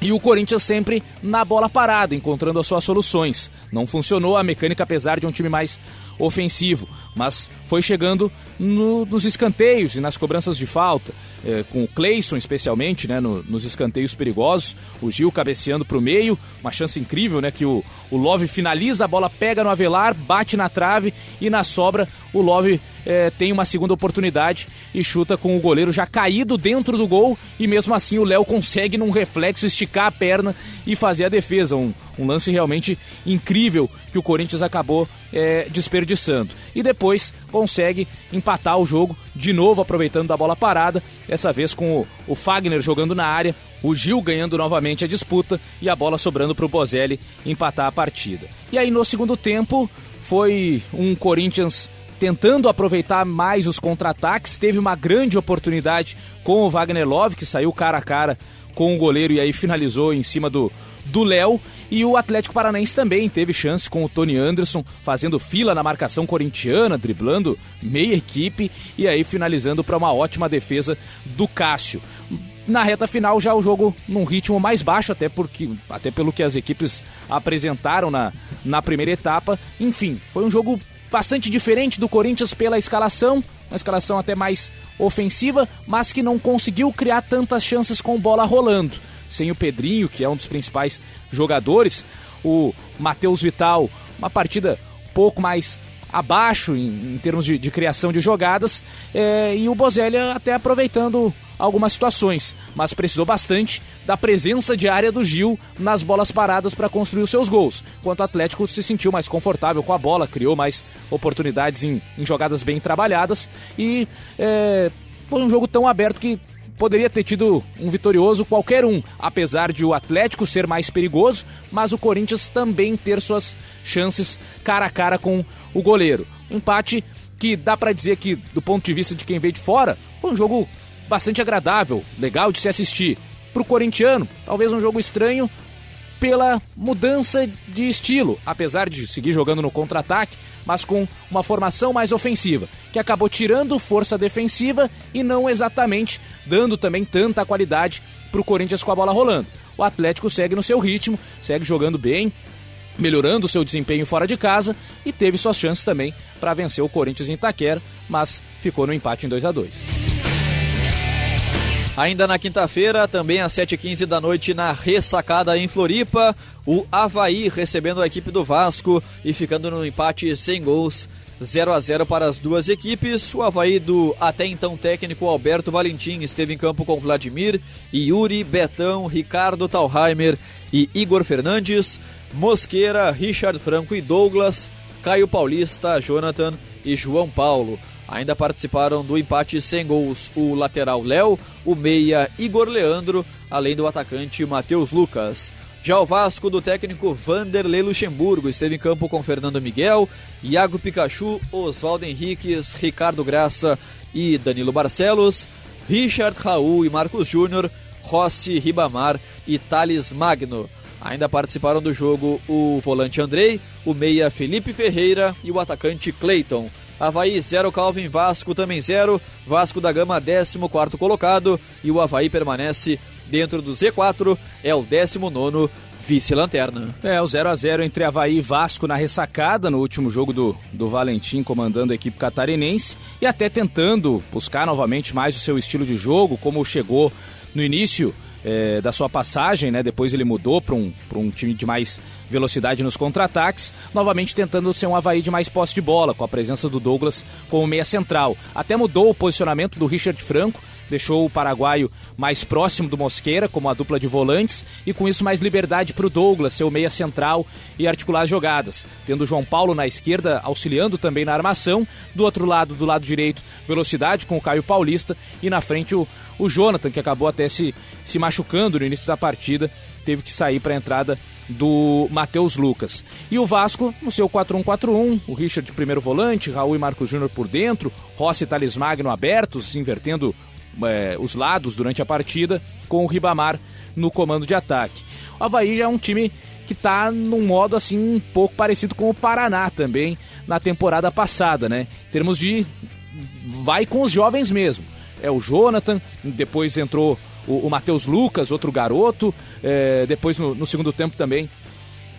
E o Corinthians sempre na bola parada, encontrando as suas soluções. Não funcionou a mecânica, apesar de um time mais ofensivo, mas foi chegando no, nos escanteios e nas cobranças de falta, é, com o Cleison especialmente, né, no, nos escanteios perigosos, o Gil cabeceando para o meio, uma chance incrível, né, que o, o Love finaliza, a bola pega no Avelar, bate na trave e na sobra o Love é, tem uma segunda oportunidade e chuta com o goleiro já caído dentro do gol. E mesmo assim o Léo consegue num reflexo esticar a perna e fazer a defesa, um, um lance realmente incrível que o Corinthians acabou é, desperdiçando. E depois consegue empatar o jogo, de novo aproveitando da bola parada, dessa vez com o, o Fagner jogando na área, o Gil ganhando novamente a disputa e a bola sobrando para o Bozelli empatar a partida. E aí no segundo tempo foi um Corinthians tentando aproveitar mais os contra-ataques, teve uma grande oportunidade com o Wagner Love, que saiu cara a cara com o goleiro e aí finalizou em cima do, do Léo. E o Atlético Paranaense também teve chance com o Tony Anderson, fazendo fila na marcação corintiana, driblando meia equipe e aí finalizando para uma ótima defesa do Cássio. Na reta final já o jogo num ritmo mais baixo, até porque até pelo que as equipes apresentaram na, na primeira etapa. Enfim, foi um jogo bastante diferente do Corinthians pela escalação, uma escalação até mais ofensiva, mas que não conseguiu criar tantas chances com bola rolando sem o Pedrinho, que é um dos principais jogadores. O Matheus Vital, uma partida pouco mais abaixo em, em termos de, de, criação de jogadas, é, e o Bozelli até aproveitando algumas situações, mas precisou bastante da presença diária do Gil nas bolas paradas para construir os seus gols. Enquanto o Atlético se sentiu mais confortável com a bola, criou mais oportunidades em, em jogadas bem trabalhadas e é, foi um jogo tão aberto que poderia ter tido um vitorioso qualquer um, apesar de o Atlético ser mais perigoso, mas o Corinthians também ter suas chances cara a cara com o goleiro. Um empate que dá para dizer que, do ponto de vista de quem veio de fora, foi um jogo bastante agradável, legal de se assistir. Para o corintiano, talvez um jogo estranho, pela mudança de estilo, apesar de seguir jogando no contra-ataque, mas com uma formação mais ofensiva, que acabou tirando força defensiva e não exatamente dando também tanta qualidade para o Corinthians com a bola rolando. O Atlético segue no seu ritmo, segue jogando bem, melhorando seu desempenho fora de casa e teve suas chances também para vencer o Corinthians em Itaquera, mas ficou no empate em 2 a 2 Ainda na quinta-feira, também às 7h15 da noite, na ressacada em Floripa, o Havaí recebendo a equipe do Vasco e ficando no empate sem gols. 0 a 0 para as duas equipes. O Havaí do até então técnico Alberto Valentim esteve em campo com Vladimir, Yuri, Betão, Ricardo Talheimer e Igor Fernandes, Mosqueira, Richard Franco e Douglas, Caio Paulista, Jonathan e João Paulo. Ainda participaram do empate sem gols o lateral Léo, o meia Igor Leandro, além do atacante Matheus Lucas. Já o Vasco do técnico Vanderlei Luxemburgo esteve em campo com Fernando Miguel, Iago Pikachu, Oswaldo Henriques, Ricardo Graça e Danilo Barcelos, Richard Raul e Marcos Júnior, Rossi Ribamar e Thales Magno. Ainda participaram do jogo o volante Andrei, o meia Felipe Ferreira e o atacante Clayton. Havaí 0, Calvin Vasco também 0. Vasco da Gama 14 colocado e o Havaí permanece dentro do Z4, é o 19 vice-lanterna. É, o 0 a 0 entre Havaí e Vasco na ressacada no último jogo do, do Valentim comandando a equipe catarinense e até tentando buscar novamente mais o seu estilo de jogo, como chegou no início é, da sua passagem, né? Depois ele mudou para um, um time de mais velocidade nos contra-ataques, novamente tentando ser um Havaí de mais posse de bola, com a presença do Douglas como meia central. Até mudou o posicionamento do Richard Franco, deixou o paraguaio mais próximo do Mosqueira, como a dupla de volantes, e com isso mais liberdade para o Douglas, seu meia central e articular as jogadas. Tendo o João Paulo na esquerda, auxiliando também na armação, do outro lado, do lado direito, velocidade com o Caio Paulista, e na frente o, o Jonathan, que acabou até se, se machucando no início da partida, teve que sair para a entrada do Matheus Lucas. E o Vasco no seu 4-1-4-1, o Richard primeiro volante, Raul e Marcos Júnior por dentro, Rossi e Thales Magno abertos, invertendo é, os lados durante a partida, com o Ribamar no comando de ataque. O Havaí já é um time que está num modo assim um pouco parecido com o Paraná também na temporada passada, né? Em termos de vai com os jovens mesmo. É o Jonathan, depois entrou o, o Matheus Lucas, outro garoto, é, depois no, no, segundo tempo também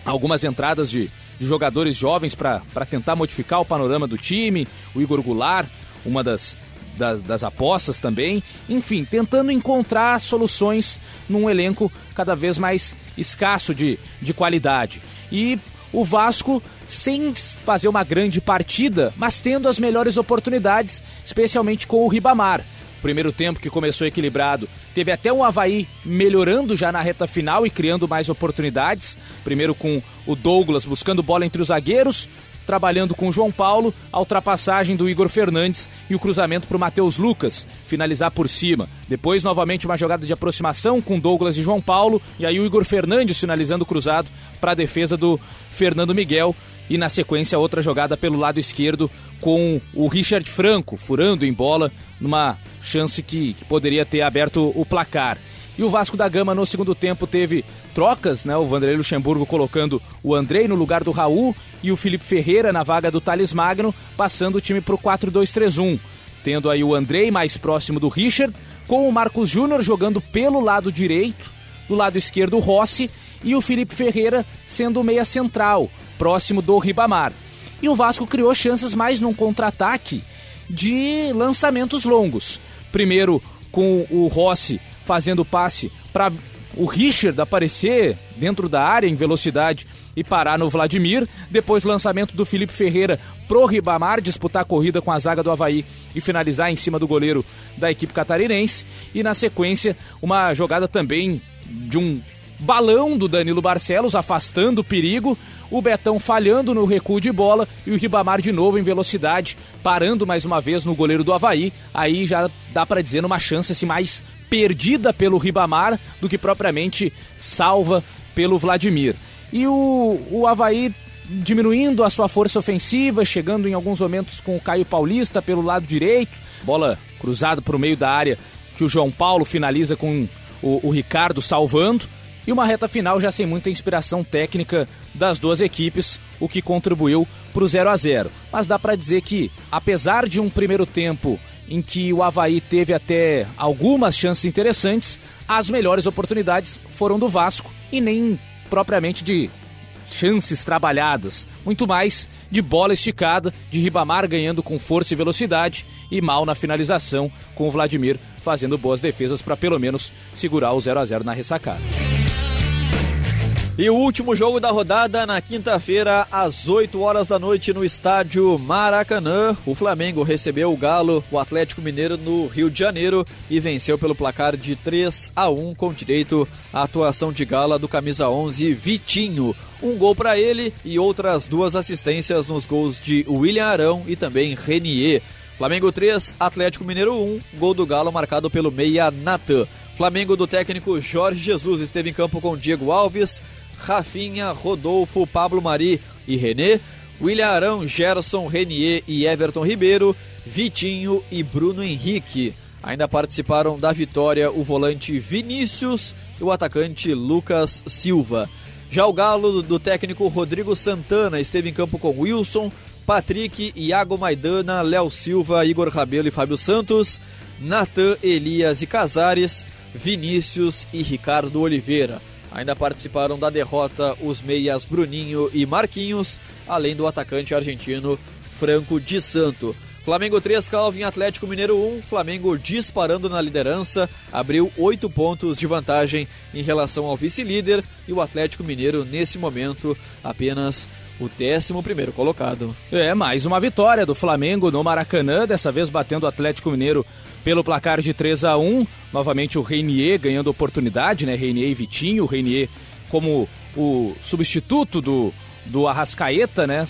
algumas entradas de, de jogadores jovens para tentar modificar o panorama do time, o Igor Goulart, uma das das, das apostas também. Enfim, tentando encontrar soluções num elenco cada vez mais escasso de, de qualidade. E o Vasco sem fazer uma grande partida, mas tendo as melhores oportunidades, especialmente com o Ribamar. Primeiro tempo que começou equilibrado, teve até um Havaí melhorando já na reta final e criando mais oportunidades. Primeiro com o Douglas buscando bola entre os zagueiros, trabalhando com o João Paulo, a ultrapassagem do Igor Fernandes e o cruzamento para o Matheus Lucas, finalizar por cima. Depois, novamente, uma jogada de aproximação com Douglas e João Paulo, e aí o Igor Fernandes finalizando cruzado para a defesa do Fernando Miguel. E na sequência, outra jogada pelo lado esquerdo com o Richard Franco furando em bola numa chance que, que poderia ter aberto o placar. E o Vasco da Gama no segundo tempo teve trocas, né? O Vanderlei Luxemburgo colocando o Andrei no lugar do Raul e o Felipe Ferreira na vaga do Thales Magno, passando o time para o 4-2-3-1. Tendo aí o Andrei mais próximo do Richard, com o Marcos Júnior jogando pelo lado direito, do lado esquerdo o Rossi e o Felipe Ferreira sendo meia central, próximo do Ribamar. E o Vasco criou chances mais num contra-ataque de lançamentos longos. Primeiro com o Rossi fazendo passe para o Richard aparecer dentro da área em velocidade e parar no Vladimir. Depois lançamento do Felipe Ferreira pro Ribamar, disputar a corrida com a zaga do Havaí e finalizar em cima do goleiro da equipe catarinense. E na sequência, uma jogada também de um balão do Danilo Barcelos, afastando o perigo, o Betão falhando no recuo de bola e o Ribamar de novo em velocidade, parando mais uma vez no goleiro do Havaí. Aí já dá para dizer uma chance assim, mais perdida pelo Ribamar do que propriamente salva pelo Vladimir. E o, o Havaí diminuindo a sua força ofensiva, chegando em alguns momentos com o Caio Paulista pelo lado direito, bola cruzada para o meio da área que o João Paulo finaliza com o, o Ricardo salvando e uma reta final já sem muita inspiração técnica das duas equipes, o que contribuiu para o 0 a 0. Mas dá para dizer que, apesar de um primeiro tempo em que o Havaí teve até algumas chances interessantes, as melhores oportunidades foram do Vasco e nem propriamente de chances trabalhadas, muito mais de bola esticada, de Ribamar ganhando com força e velocidade e mal na finalização, com o Vladimir fazendo boas defesas para pelo menos segurar o 0 a 0 na ressacada. E o último jogo da rodada na quinta-feira, às 8 horas da noite, no estádio Maracanã. O Flamengo recebeu o Galo, o Atlético Mineiro, no Rio de Janeiro e venceu pelo placar de 3 a 1 com direito à atuação de gala do camisa 11 Vitinho. Um gol para ele e outras duas assistências nos gols de William Arão e também Renier. Flamengo 3, Atlético Mineiro 1, gol do Galo marcado pelo meia Natan. Flamengo do técnico Jorge Jesus esteve em campo com Diego Alves, Rafinha, Rodolfo, Pablo Mari e René, William Arão, Gerson, Renier e Everton Ribeiro, Vitinho e Bruno Henrique. Ainda participaram da vitória o volante Vinícius e o atacante Lucas Silva. Já o Galo do técnico Rodrigo Santana esteve em campo com Wilson, Patrick, Iago Maidana, Léo Silva, Igor Rabelo e Fábio Santos, Natan, Elias e Casares, Vinícius e Ricardo Oliveira. Ainda participaram da derrota os meias Bruninho e Marquinhos, além do atacante argentino Franco de Santo. Flamengo 3, Calvin Atlético Mineiro 1. Flamengo disparando na liderança, abriu 8 pontos de vantagem em relação ao vice-líder e o Atlético Mineiro, nesse momento, apenas o 11 colocado. É, mais uma vitória do Flamengo no Maracanã, dessa vez batendo o Atlético Mineiro pelo placar de 3 a 1 Novamente o Reinier ganhando oportunidade, né? Reinier e Vitinho. O Reinier como o substituto do, do Arrascaeta, né?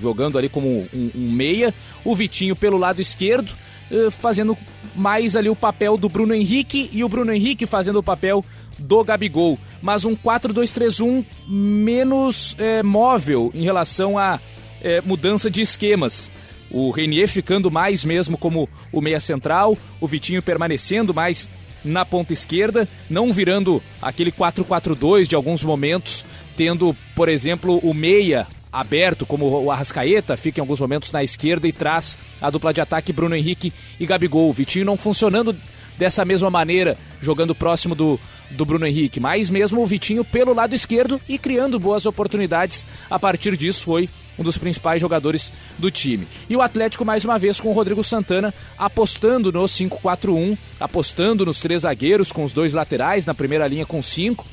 Jogando ali como um, um meia. O Vitinho pelo lado esquerdo, eh, fazendo mais ali o papel do Bruno Henrique e o Bruno Henrique fazendo o papel do Gabigol. Mas um 4-2-3-1 menos é, móvel em relação à é, mudança de esquemas. O Renier ficando mais mesmo como o meia central, o Vitinho permanecendo mais na ponta esquerda, não virando aquele 4-4-2 de alguns momentos, tendo, por exemplo, o meia aberto, como o Arrascaeta, fica em alguns momentos na esquerda e traz a dupla de ataque Bruno Henrique e Gabigol. O Vitinho não funcionando dessa mesma maneira, jogando próximo do, do Bruno Henrique, mas mesmo o Vitinho pelo lado esquerdo e criando boas oportunidades. A partir disso, foi um dos principais jogadores do time. E o Atlético, mais uma vez, com o Rodrigo Santana apostando no 5-4-1, apostando nos três zagueiros, com os dois laterais, na primeira linha com cinco,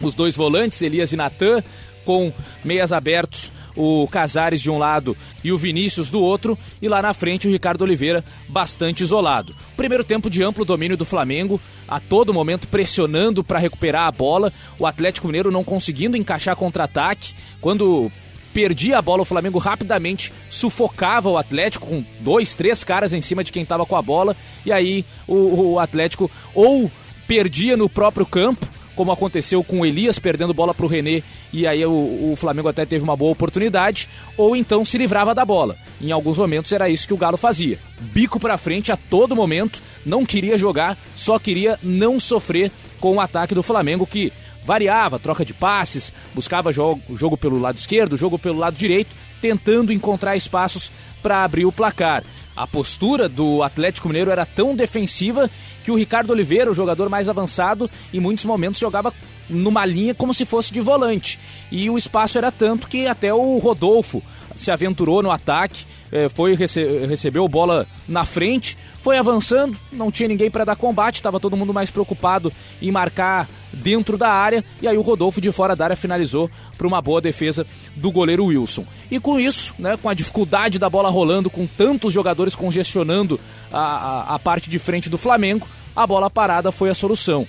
os dois volantes, Elias e Natan, com meias abertos o Casares de um lado e o Vinícius do outro, e lá na frente o Ricardo Oliveira bastante isolado. Primeiro tempo de amplo domínio do Flamengo, a todo momento pressionando para recuperar a bola, o Atlético Mineiro não conseguindo encaixar contra-ataque, quando perdia a bola, o Flamengo rapidamente sufocava o Atlético com dois, três caras em cima de quem estava com a bola, e aí o, o Atlético ou perdia no próprio campo, como aconteceu com o Elias perdendo bola para o René e aí o, o, Flamengo até teve uma boa oportunidade, ou então se livrava da bola. Em alguns momentos era isso que o Galo fazia. Bico para frente a todo momento, não queria jogar, só queria não sofrer com o ataque do Flamengo que variava, troca de passes, buscava jogo, jogo pelo lado esquerdo, jogo pelo lado direito, tentando encontrar espaços para abrir o placar. A postura do Atlético Mineiro era tão defensiva que o Ricardo Oliveira, o jogador mais avançado, em muitos momentos jogava numa linha como se fosse de volante. E o espaço era tanto que até o Rodolfo se aventurou no ataque, eh, foi rece recebeu bola na frente, foi avançando, não tinha ninguém para dar combate, estava todo mundo mais preocupado em marcar dentro da área, e aí o Rodolfo de fora da área finalizou para uma boa defesa do goleiro Wilson. E com isso, né, com a dificuldade da bola rolando, com tantos jogadores congestionando a, a, a parte de frente do Flamengo, a bola parada foi a solução.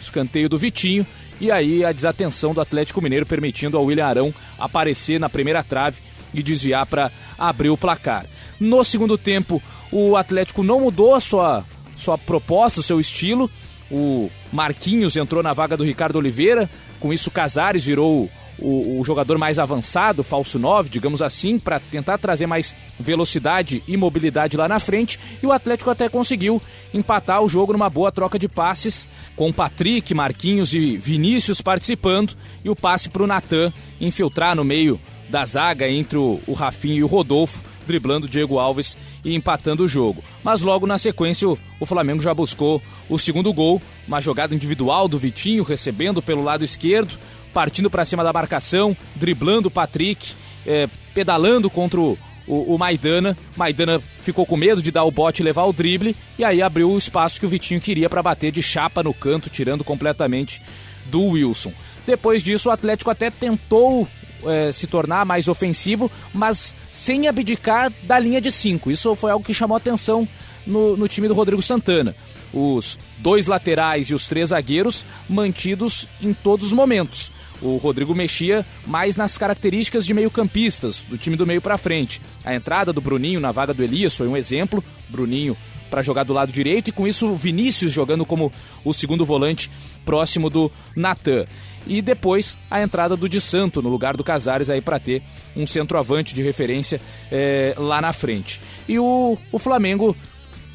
Escanteio do Vitinho e aí a desatenção do Atlético Mineiro permitindo ao William Arão aparecer na primeira trave e desviar para abrir o placar. No segundo tempo, o Atlético não mudou a sua, sua proposta, seu estilo. O Marquinhos entrou na vaga do Ricardo Oliveira, com isso Casares virou o, o jogador mais avançado, falso 9, digamos assim, para tentar trazer mais velocidade e mobilidade lá na frente. E o Atlético até conseguiu empatar o jogo numa boa troca de passes, com Patrick, Marquinhos e Vinícius participando, e o passe para o Natan infiltrar no meio da zaga entre o, o e o Rodolfo, driblando Diego Alves e empatando o jogo. Mas logo na sequência o, o Flamengo já buscou o segundo gol, uma jogada individual do Vitinho recebendo pelo lado esquerdo, partindo para cima da marcação, driblando o Patrick, é, pedalando contra o, o, o, Maidana. Maidana ficou com medo de dar o bote e levar o drible, e aí abriu o espaço que o Vitinho queria para bater de chapa no canto, tirando completamente do Wilson. Depois disso, o Atlético até tentou é, se tornar mais ofensivo, mas sem abdicar da linha de cinco. Isso foi algo que chamou atenção no, no time do Rodrigo Santana. Os dois laterais e os três zagueiros mantidos em todos os momentos. O Rodrigo mexia mais nas características de meio-campistas, do time do meio para frente. A entrada do Bruninho na vaga do Elias foi um exemplo. Bruninho para jogar do lado direito e com isso o Vinícius jogando como o segundo volante próximo do Natan. E depois a entrada do Di Santo no lugar do Casares aí para ter um centroavante de referência é, lá na frente. E o, o Flamengo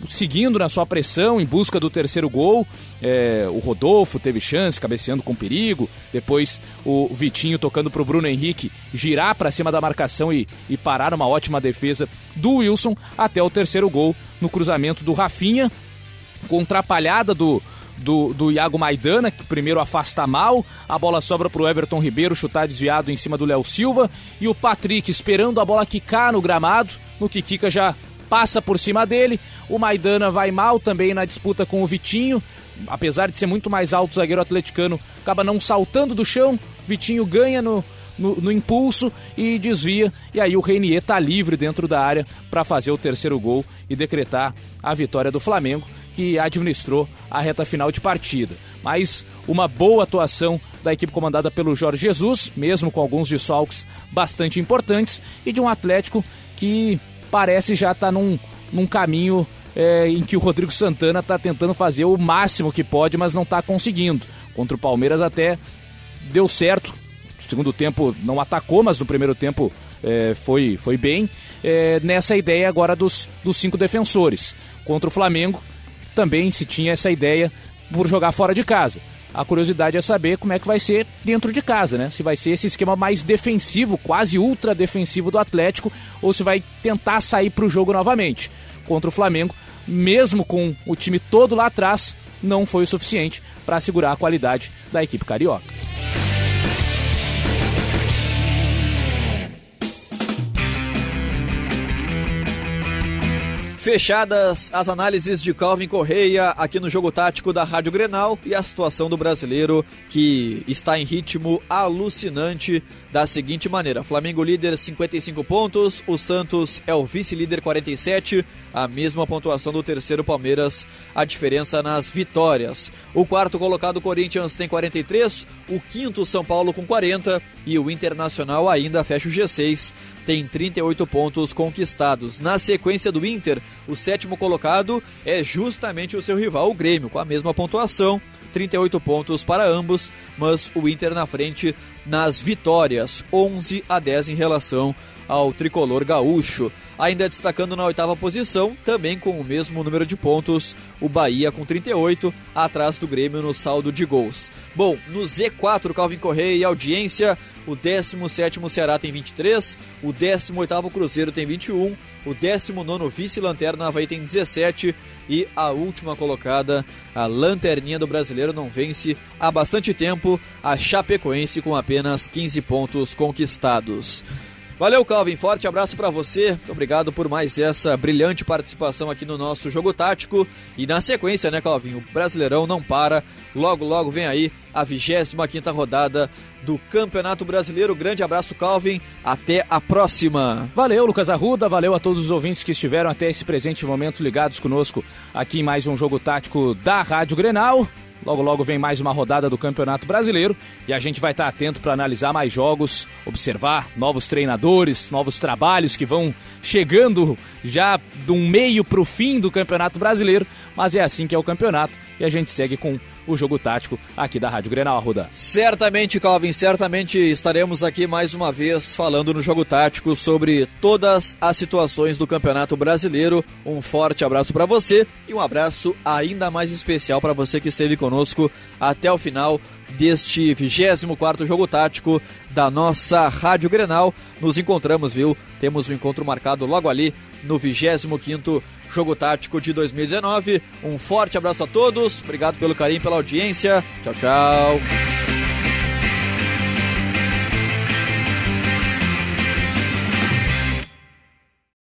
seguindo na sua pressão em busca do terceiro gol. É, o Rodolfo teve chance, cabeceando com perigo. Depois o Vitinho tocando para o Bruno Henrique girar para cima da marcação e, e parar uma ótima defesa do Wilson até o terceiro gol no cruzamento do Rafinha. Com atrapalhada do, do, do Iago Maidana, que primeiro afasta mal, a bola sobra para o Everton Ribeiro chutar desviado em cima do Léo Silva, e o Patrick esperando a bola quicar no gramado, no que Kika já passa por cima dele. O Maidana vai mal também na disputa com o Vitinho. Apesar de ser muito mais alto, o zagueiro atleticano acaba não saltando do chão. Vitinho ganha no, no, no, impulso e desvia. E aí o Reinier está livre dentro da área para fazer o terceiro gol e decretar a vitória do Flamengo, que administrou a reta final de partida. Mas uma boa atuação da equipe comandada pelo Jorge Jesus, mesmo com alguns desfalques bastante importantes, e de um Atlético que parece já estar tá num, num caminho é, em que o Rodrigo Santana está tentando fazer o máximo que pode, mas não está conseguindo. Contra o Palmeiras até deu certo. No segundo tempo não atacou, mas no primeiro tempo é, foi, foi bem. É, nessa ideia agora dos, dos cinco defensores. Contra o Flamengo também se tinha essa ideia por jogar fora de casa. A curiosidade é saber como é que vai ser dentro de casa, né? Se vai ser esse esquema mais defensivo, quase ultra defensivo do Atlético, ou se vai tentar sair para o jogo novamente. Contra o Flamengo, mesmo com o time todo lá atrás, não foi o suficiente para assegurar a qualidade da equipe carioca. Fechadas as análises de Calvin Correia aqui no Jogo Tático da Rádio Grenal e a situação do brasileiro que está em ritmo alucinante da seguinte maneira: Flamengo líder 55 pontos, o Santos é o vice-líder 47, a mesma pontuação do terceiro Palmeiras, a diferença nas vitórias. O quarto colocado Corinthians tem 43, o quinto São Paulo com 40 e o Internacional ainda fecha o G6 tem 38 pontos conquistados. Na sequência do Inter, o sétimo colocado é justamente o seu rival, o Grêmio, com a mesma pontuação. 38 pontos para ambos, mas o Inter na frente nas vitórias, 11 a 10 em relação ao tricolor gaúcho. Ainda destacando na oitava posição, também com o mesmo número de pontos, o Bahia com 38, atrás do Grêmio no saldo de gols. Bom, no Z4, Calvin Correia e audiência, o 17 Ceará tem 23, o 18 Cruzeiro tem 21, o 19 Vice-Lanterna Havaí tem 17 e a última colocada, a Lanterninha do Brasileiro, não vence há bastante tempo, a Chapecoense com apenas 15 pontos conquistados. Valeu, Calvin. Forte abraço para você. Muito obrigado por mais essa brilhante participação aqui no nosso jogo tático. E na sequência, né, Calvin? O Brasileirão não para. Logo, logo vem aí a 25 rodada do Campeonato Brasileiro. Grande abraço, Calvin. Até a próxima. Valeu, Lucas Arruda. Valeu a todos os ouvintes que estiveram até esse presente momento ligados conosco aqui em mais um jogo tático da Rádio Grenal. Logo, logo vem mais uma rodada do Campeonato Brasileiro e a gente vai estar atento para analisar mais jogos, observar novos treinadores, novos trabalhos que vão chegando já do meio para o fim do Campeonato Brasileiro. Mas é assim que é o campeonato e a gente segue com o jogo tático aqui da Rádio Grenal, Arruda. Certamente, Calvin, certamente estaremos aqui mais uma vez falando no jogo tático sobre todas as situações do Campeonato Brasileiro. Um forte abraço para você e um abraço ainda mais especial para você que esteve conosco até o final deste 24 jogo tático da nossa Rádio Grenal. Nos encontramos, viu? Temos um encontro marcado logo ali no 25 jogo tático de 2019. Um forte abraço a todos, obrigado pelo carinho, pela audiência. Tchau, tchau.